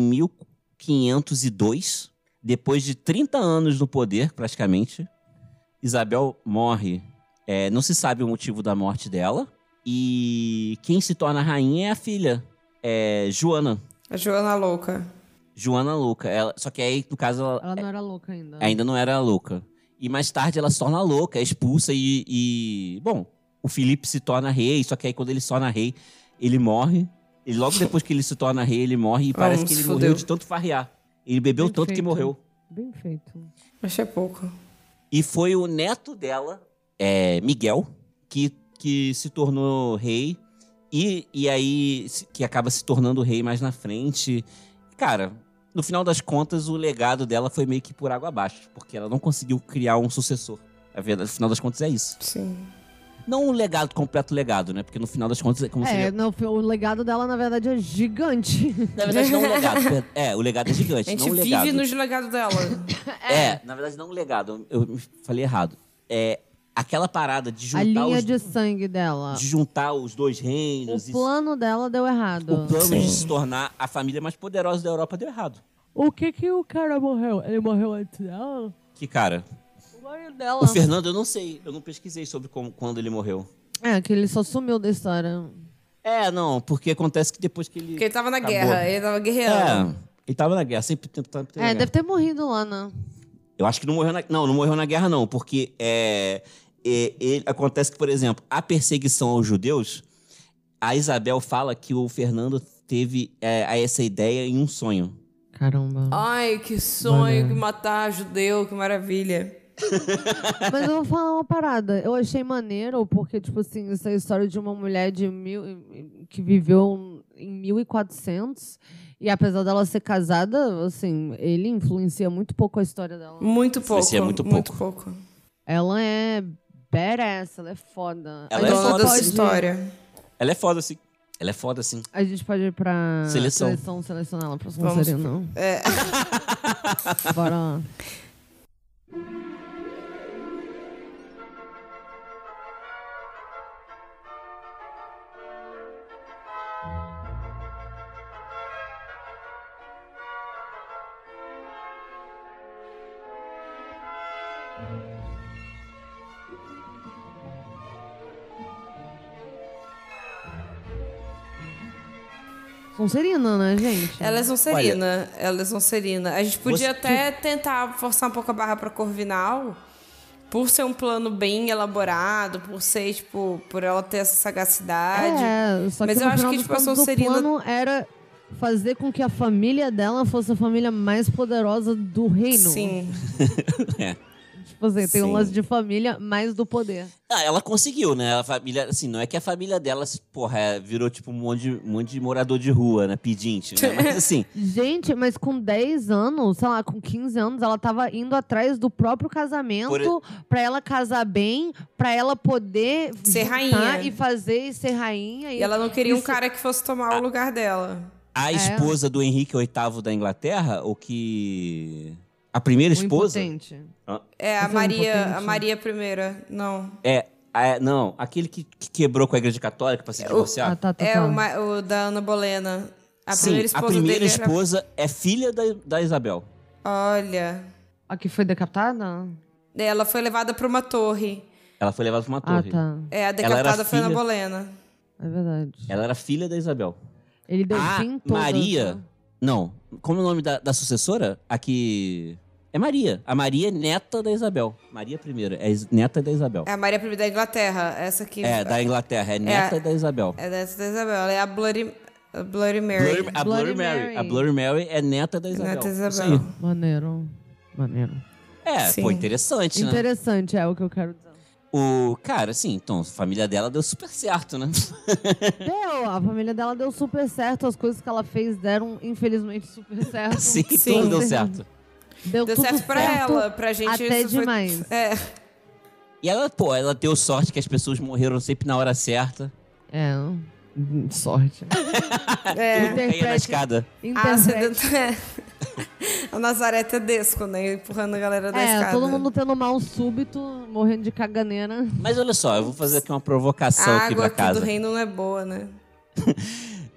1502, depois de 30 anos no poder, praticamente, Isabel morre. É, não se sabe o motivo da morte dela. E quem se torna rainha é a filha, é, Joana. A Joana louca. Joana louca. Ela, só que aí, no caso, ela, Ela não era louca ainda. ainda não era louca. E mais tarde ela se torna louca, é expulsa e, e- Bom, o Felipe se torna rei, só que aí quando ele se torna rei, ele morre. E logo depois que ele se torna rei, ele morre e parece Vamos, que ele fudeu. morreu de tanto farrear. Ele bebeu Bem tanto que feito. morreu. Bem feito. Achei pouco. E foi o neto dela, é, Miguel, que, que se tornou rei. E, e aí, que acaba se tornando rei mais na frente. Cara, no final das contas, o legado dela foi meio que por água abaixo, porque ela não conseguiu criar um sucessor. A verdade, no final das contas, é isso. Sim. Não um legado, completo legado, né? Porque no final das contas, é como É, seria... não, o legado dela, na verdade, é gigante. Na verdade, não um legado. É, o legado é A gigante, gente não um vive legado. nos legados dela. É, na verdade, não um legado. Eu falei errado. É aquela parada de A juntar linha os de sangue dela. de juntar os dois O reinos. e plano dela deu errado. o plano Sim. de se tornar a família mais poderosa da Europa deu errado. O que que o cara morreu? Ele morreu antes dela? Que, cara, Dela. o Fernando eu não sei, eu não pesquisei sobre como, quando ele morreu. É, que ele só sumiu da história. É, não, porque acontece que depois que ele. Porque ele tava na acabou- guerra, ele tava guerreando. É, ele tava na guerra, sempre tentando. ter É, guerra. deve ter morrido lá, né? Eu acho que não morreu na. Não, não morreu na guerra, não, porque é, é, ele- acontece que, por exemplo, a perseguição aos judeus, a Isabel fala que o Fernando teve é, a essa ideia em um sonho. Caramba. Ai, que sonho que matar judeu, que maravilha. Mas eu vou falar uma parada. Eu achei maneiro, porque, tipo assim, essa história de uma mulher de mil, que viveu em 1400. E apesar dela ser casada, assim, ele influencia muito pouco a história dela. Muito pouco. Influencia muito muito pouco. Ela é badass, ela é foda. Ela a é foda, pode- história. Ela é foda, assim. Ela é foda, assim. A gente pode ir pra Seleção. seleção selecionar ela pra Vamos não? É. Bora lá. Sonserina, né, gente? Ela é Sonserina. Ela é Sonserina. A gente podia Você- até tentar forçar um pouco a barra pra Corvinal. Por ser um plano bem elaborado, por ser, tipo, por ela ter essa sagacidade. É, só Mas que eu no acho que, tipo, a Sonserina- o plano era fazer com que a família dela fosse a família mais poderosa do reino. Sim. É. Tipo assim, tem um Sim. lance de família mais do poder. Ah, ela conseguiu, né? A família, assim, não é que a família dela, porra, é, virou tipo um monte, de, um monte de morador de rua, né? Pedinte, né? Mas assim, Gente, mas com 10 anos, sei lá, com 15 anos, ela tava indo atrás do próprio casamento Por- pra ela casar bem, pra ela poder Ser rainha. e fazer e ser rainha. E ela não queria um cara que fosse tomar o lugar dela. a esposa do Henrique VIII da Inglaterra, o que. A primeira esposa. impotente. É, a é Maria, impotente. a Maria I. Não. É, é, não, aquele que, que quebrou com a igreja católica pra se divorciar. Ah, tá, tá, É tá. o, o da Ana Bolena. A Sim, primeira esposa a primeira dele era- esposa é filha da, da Isabel. Olha. A que foi decapitada? Ela foi levada pra uma torre. Ela foi levada pra uma Ah, torre. tá. É, a decapitada foi a Ana filha- Bolena. É verdade. Ela era filha da Isabel. Ele deu a fim todas, Maria. né? Não, como é o nome da, da sucessora? A que. É Maria. A Maria é neta da Isabel. Maria I, é neta da Isabel. É a Maria I da Inglaterra. Essa aqui. É, da Inglaterra, é neta da Isabel. É dessa da Isabel. Ela é a Bloody, a Bloody Mary. Blur- a Bloody Bloody Mary. Mary. A Bloody Mary é neta da Isabel. Neta da Isabel. aí. Maneiro. Maneiro. É, Sim. pô, interessante, né? Interessante, é o que eu quero dizer. O cara, assim, então, a família dela deu super certo, né? Deu, a família dela deu super certo, as coisas que ela fez deram, infelizmente, super certo. Sim, Sim. tudo deu certo. Deu, Deu certo pra ela, pra gente até isso foi- demais. É. E ela, pô, ela deu sorte que as pessoas morreram sempre na hora certa. É, hum, sorte. É. Caía na Interprete- escada. Ah, Interprete. deu- é. O Nazaré Tedesco, né? Empurrando a galera da É, escada. todo mundo tendo mal súbito, morrendo de caganeira. Mas olha só, eu vou fazer aqui uma provocação A aqui água pra aqui do casa. reino não é boa, né?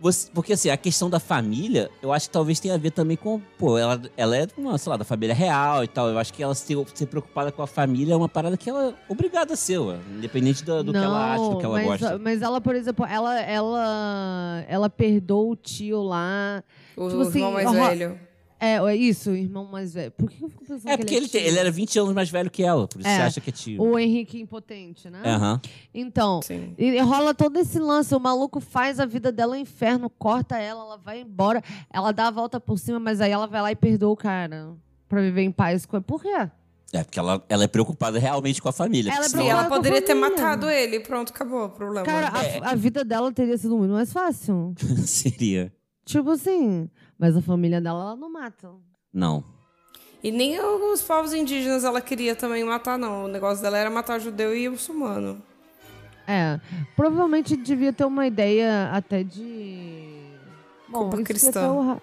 Você- porque assim, a questão da família, eu acho que talvez tenha a ver também com, pô, ela, ela é, uma, sei lá, da família real e tal. Eu acho que ela ser, ser preocupada com a família é uma parada que ela é obrigada a ser, ué, independente do, do que ela acha, do que ela mas, gosta. Mas ela, por exemplo, ela, ela, ela perdoou o tio lá. O Tipo assim, irmão mais ro- velho. É, é isso, o irmão mais velho. Por que eu fico pensando É que porque ele, ele, tem- tio? ele era 20 anos mais velho que ela, por isso É. você acha que é tio. O Henrique impotente, né? Aham. Então, Sim. e rola todo esse lance. O maluco faz a vida dela um inferno, corta ela, ela vai embora, ela dá a volta por cima, mas aí ela vai lá e perdoa o cara. Pra viver em paz com ele. Por quê? É, porque ela, ela é preocupada realmente com a família. Ela é porque E ela com a poderia ter família. matado ele. Pronto, acabou o problema. Cara, É. a, a vida dela teria sido muito mais fácil. seria. tipo assim. Mas a família dela, ela não mata. Não. E nem os povos indígenas ela queria também matar, não. O negócio dela era matar judeu e muçulmano. É. Provavelmente devia ter uma ideia até de. Culpa isso que cristã. o Ra-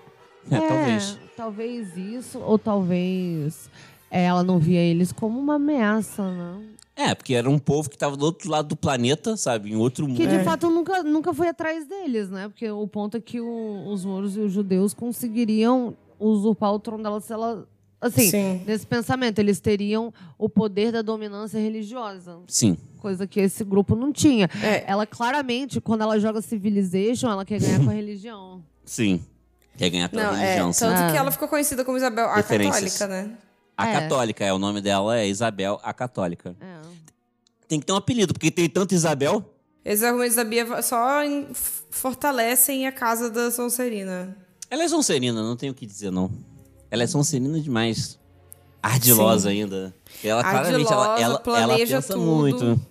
É, talvez. Talvez isso, ou talvez é, ela não via eles como uma ameaça, né? É, porque era um povo que tava do outro lado do planeta, sabe? Em outro mundo. Que É. de fato nunca, nunca foi atrás deles, né? Porque o ponto é que o- os mouros e os judeus conseguiriam usurpar o trono dela se ela. Assim, Sim. nesse pensamento, eles teriam o poder da dominância religiosa. Sim. Coisa que esse grupo não tinha. É. Ela claramente, quando ela joga Civilization, ela quer ganhar com a religião. Sim. Quer ganhar pela Não, é. religião, sim. Tanto Ah. que ela ficou conhecida como Isabel a. Católica, né? A É. católica, é. O nome dela é Isabel a Católica. É. Tem que ter um apelido, porque tem tanto Isabel. Esses argumentos da Bia só fortalecem a casa da Sonserina. Ela é sonserina, não tenho o que dizer, não. Ela é sonserina demais. Ardilosa ainda. Ela claramente, ela, Ardilosa, ela, ela planeja pensa tudo. muito.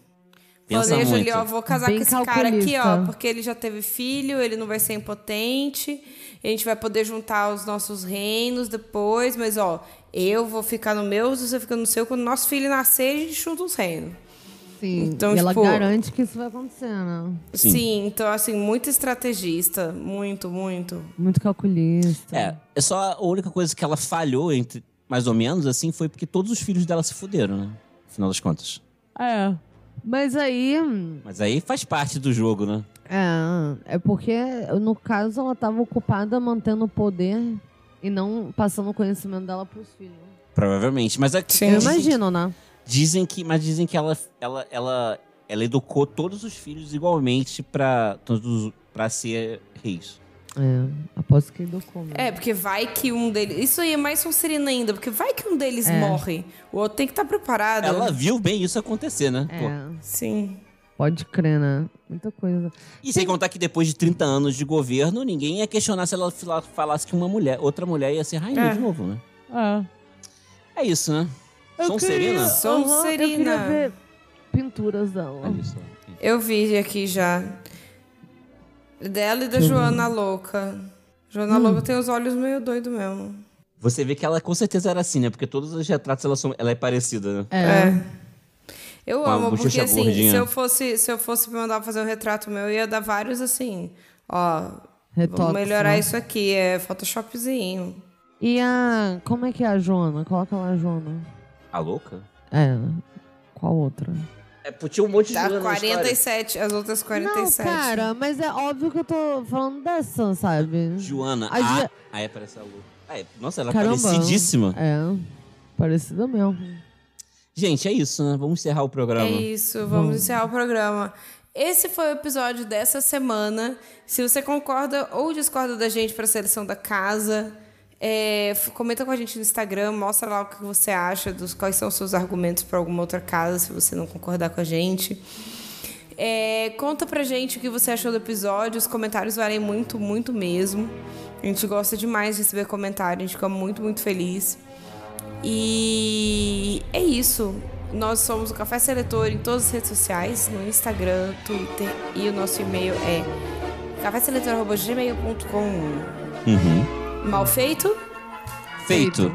Pensa Planeja muito. ali, ó, vou casar Bem com esse cara aqui, calculista. ó, porque ele já teve filho, ele não vai ser impotente, a gente vai poder juntar os nossos reinos depois, mas ó, eu vou ficar no meu, você fica no seu, quando nosso filho nascer, a gente junta os reinos. Sim. Então, e ela tipo- garante que isso vai acontecer, né? Sim. Sim. então assim, muito estrategista, muito, muito. Muito calculista. É, é só a única coisa que ela falhou, entre, mais ou menos, assim, foi porque todos os filhos dela se fuderam, né? No final das contas. É. Mas aí. Mas aí faz parte do jogo, né? É, é porque, no caso, ela estava ocupada mantendo o poder e não passando o conhecimento dela pros filhos. Provavelmente. Mas é Sim. Eu imagino, né? Dizem que, mas dizem que ela, ela, ela, ela educou todos os filhos igualmente pra, todos, pra ser reis. É, aposto que educou mesmo. É, porque vai que um deles. Isso aí é mais Sonserina ainda, porque vai que um deles É. morre. O outro tem que estar preparado. Ela viu bem isso acontecer, né? Pô. É, Sim. pode crer, né? Muita coisa. E sem contar que depois de 30 anos de governo, ninguém ia questionar se ela fala- falasse que uma mulher, outra mulher ia ser rainha É. de novo, né? É. É isso, né? Eu Sonserina? Sonserina. Aham, eu queria ver pinturas dela. Eu vi aqui já. Dela e da eu Joana Louca. Joana Hum. Louca tem os olhos meio doido mesmo. Você vê que ela com certeza era assim, né? Porque todos os retratos ela, são, ela é parecida, né? É. Eu Com amo, porque assim, gordinha. se eu fosse, se eu fosse mandar fazer um retrato meu, eu ia dar vários assim. Ó, Retoques, vamos melhorar né? isso aqui, é Photoshopzinho. E a. Como é que é a Joana? Coloca lá a Joana. A louca? É. Qual outra? É, tinha um monte de Dá Joana na história. 47, as outras 47. Não, cara, mas é óbvio que eu tô falando dessa, sabe? Joana. A Ah, Jo- aí aparece a louca. Ah, é- Nossa, ela é Caramba. parecidíssima. É. Parecida mesmo. Gente, é isso, né? Vamos encerrar o programa. É isso, vamos encerrar o programa. Esse foi o episódio dessa semana. Se você concorda ou discorda da gente para a seleção da casa, é, comenta com a gente no Instagram, mostra lá o que você acha, dos quais são os seus argumentos para alguma outra casa, se você não concordar com a gente. É, conta pra gente o que você achou do episódio. Os comentários valem muito, muito mesmo. A gente gosta demais de receber comentário, a gente fica muito, muito feliz. E é isso. Nós somos o Café Seletor em todas as redes sociais, no Instagram, Twitter e o nosso e-mail é caféseletor.gmail.com. Uhum. Mal feito? Feito.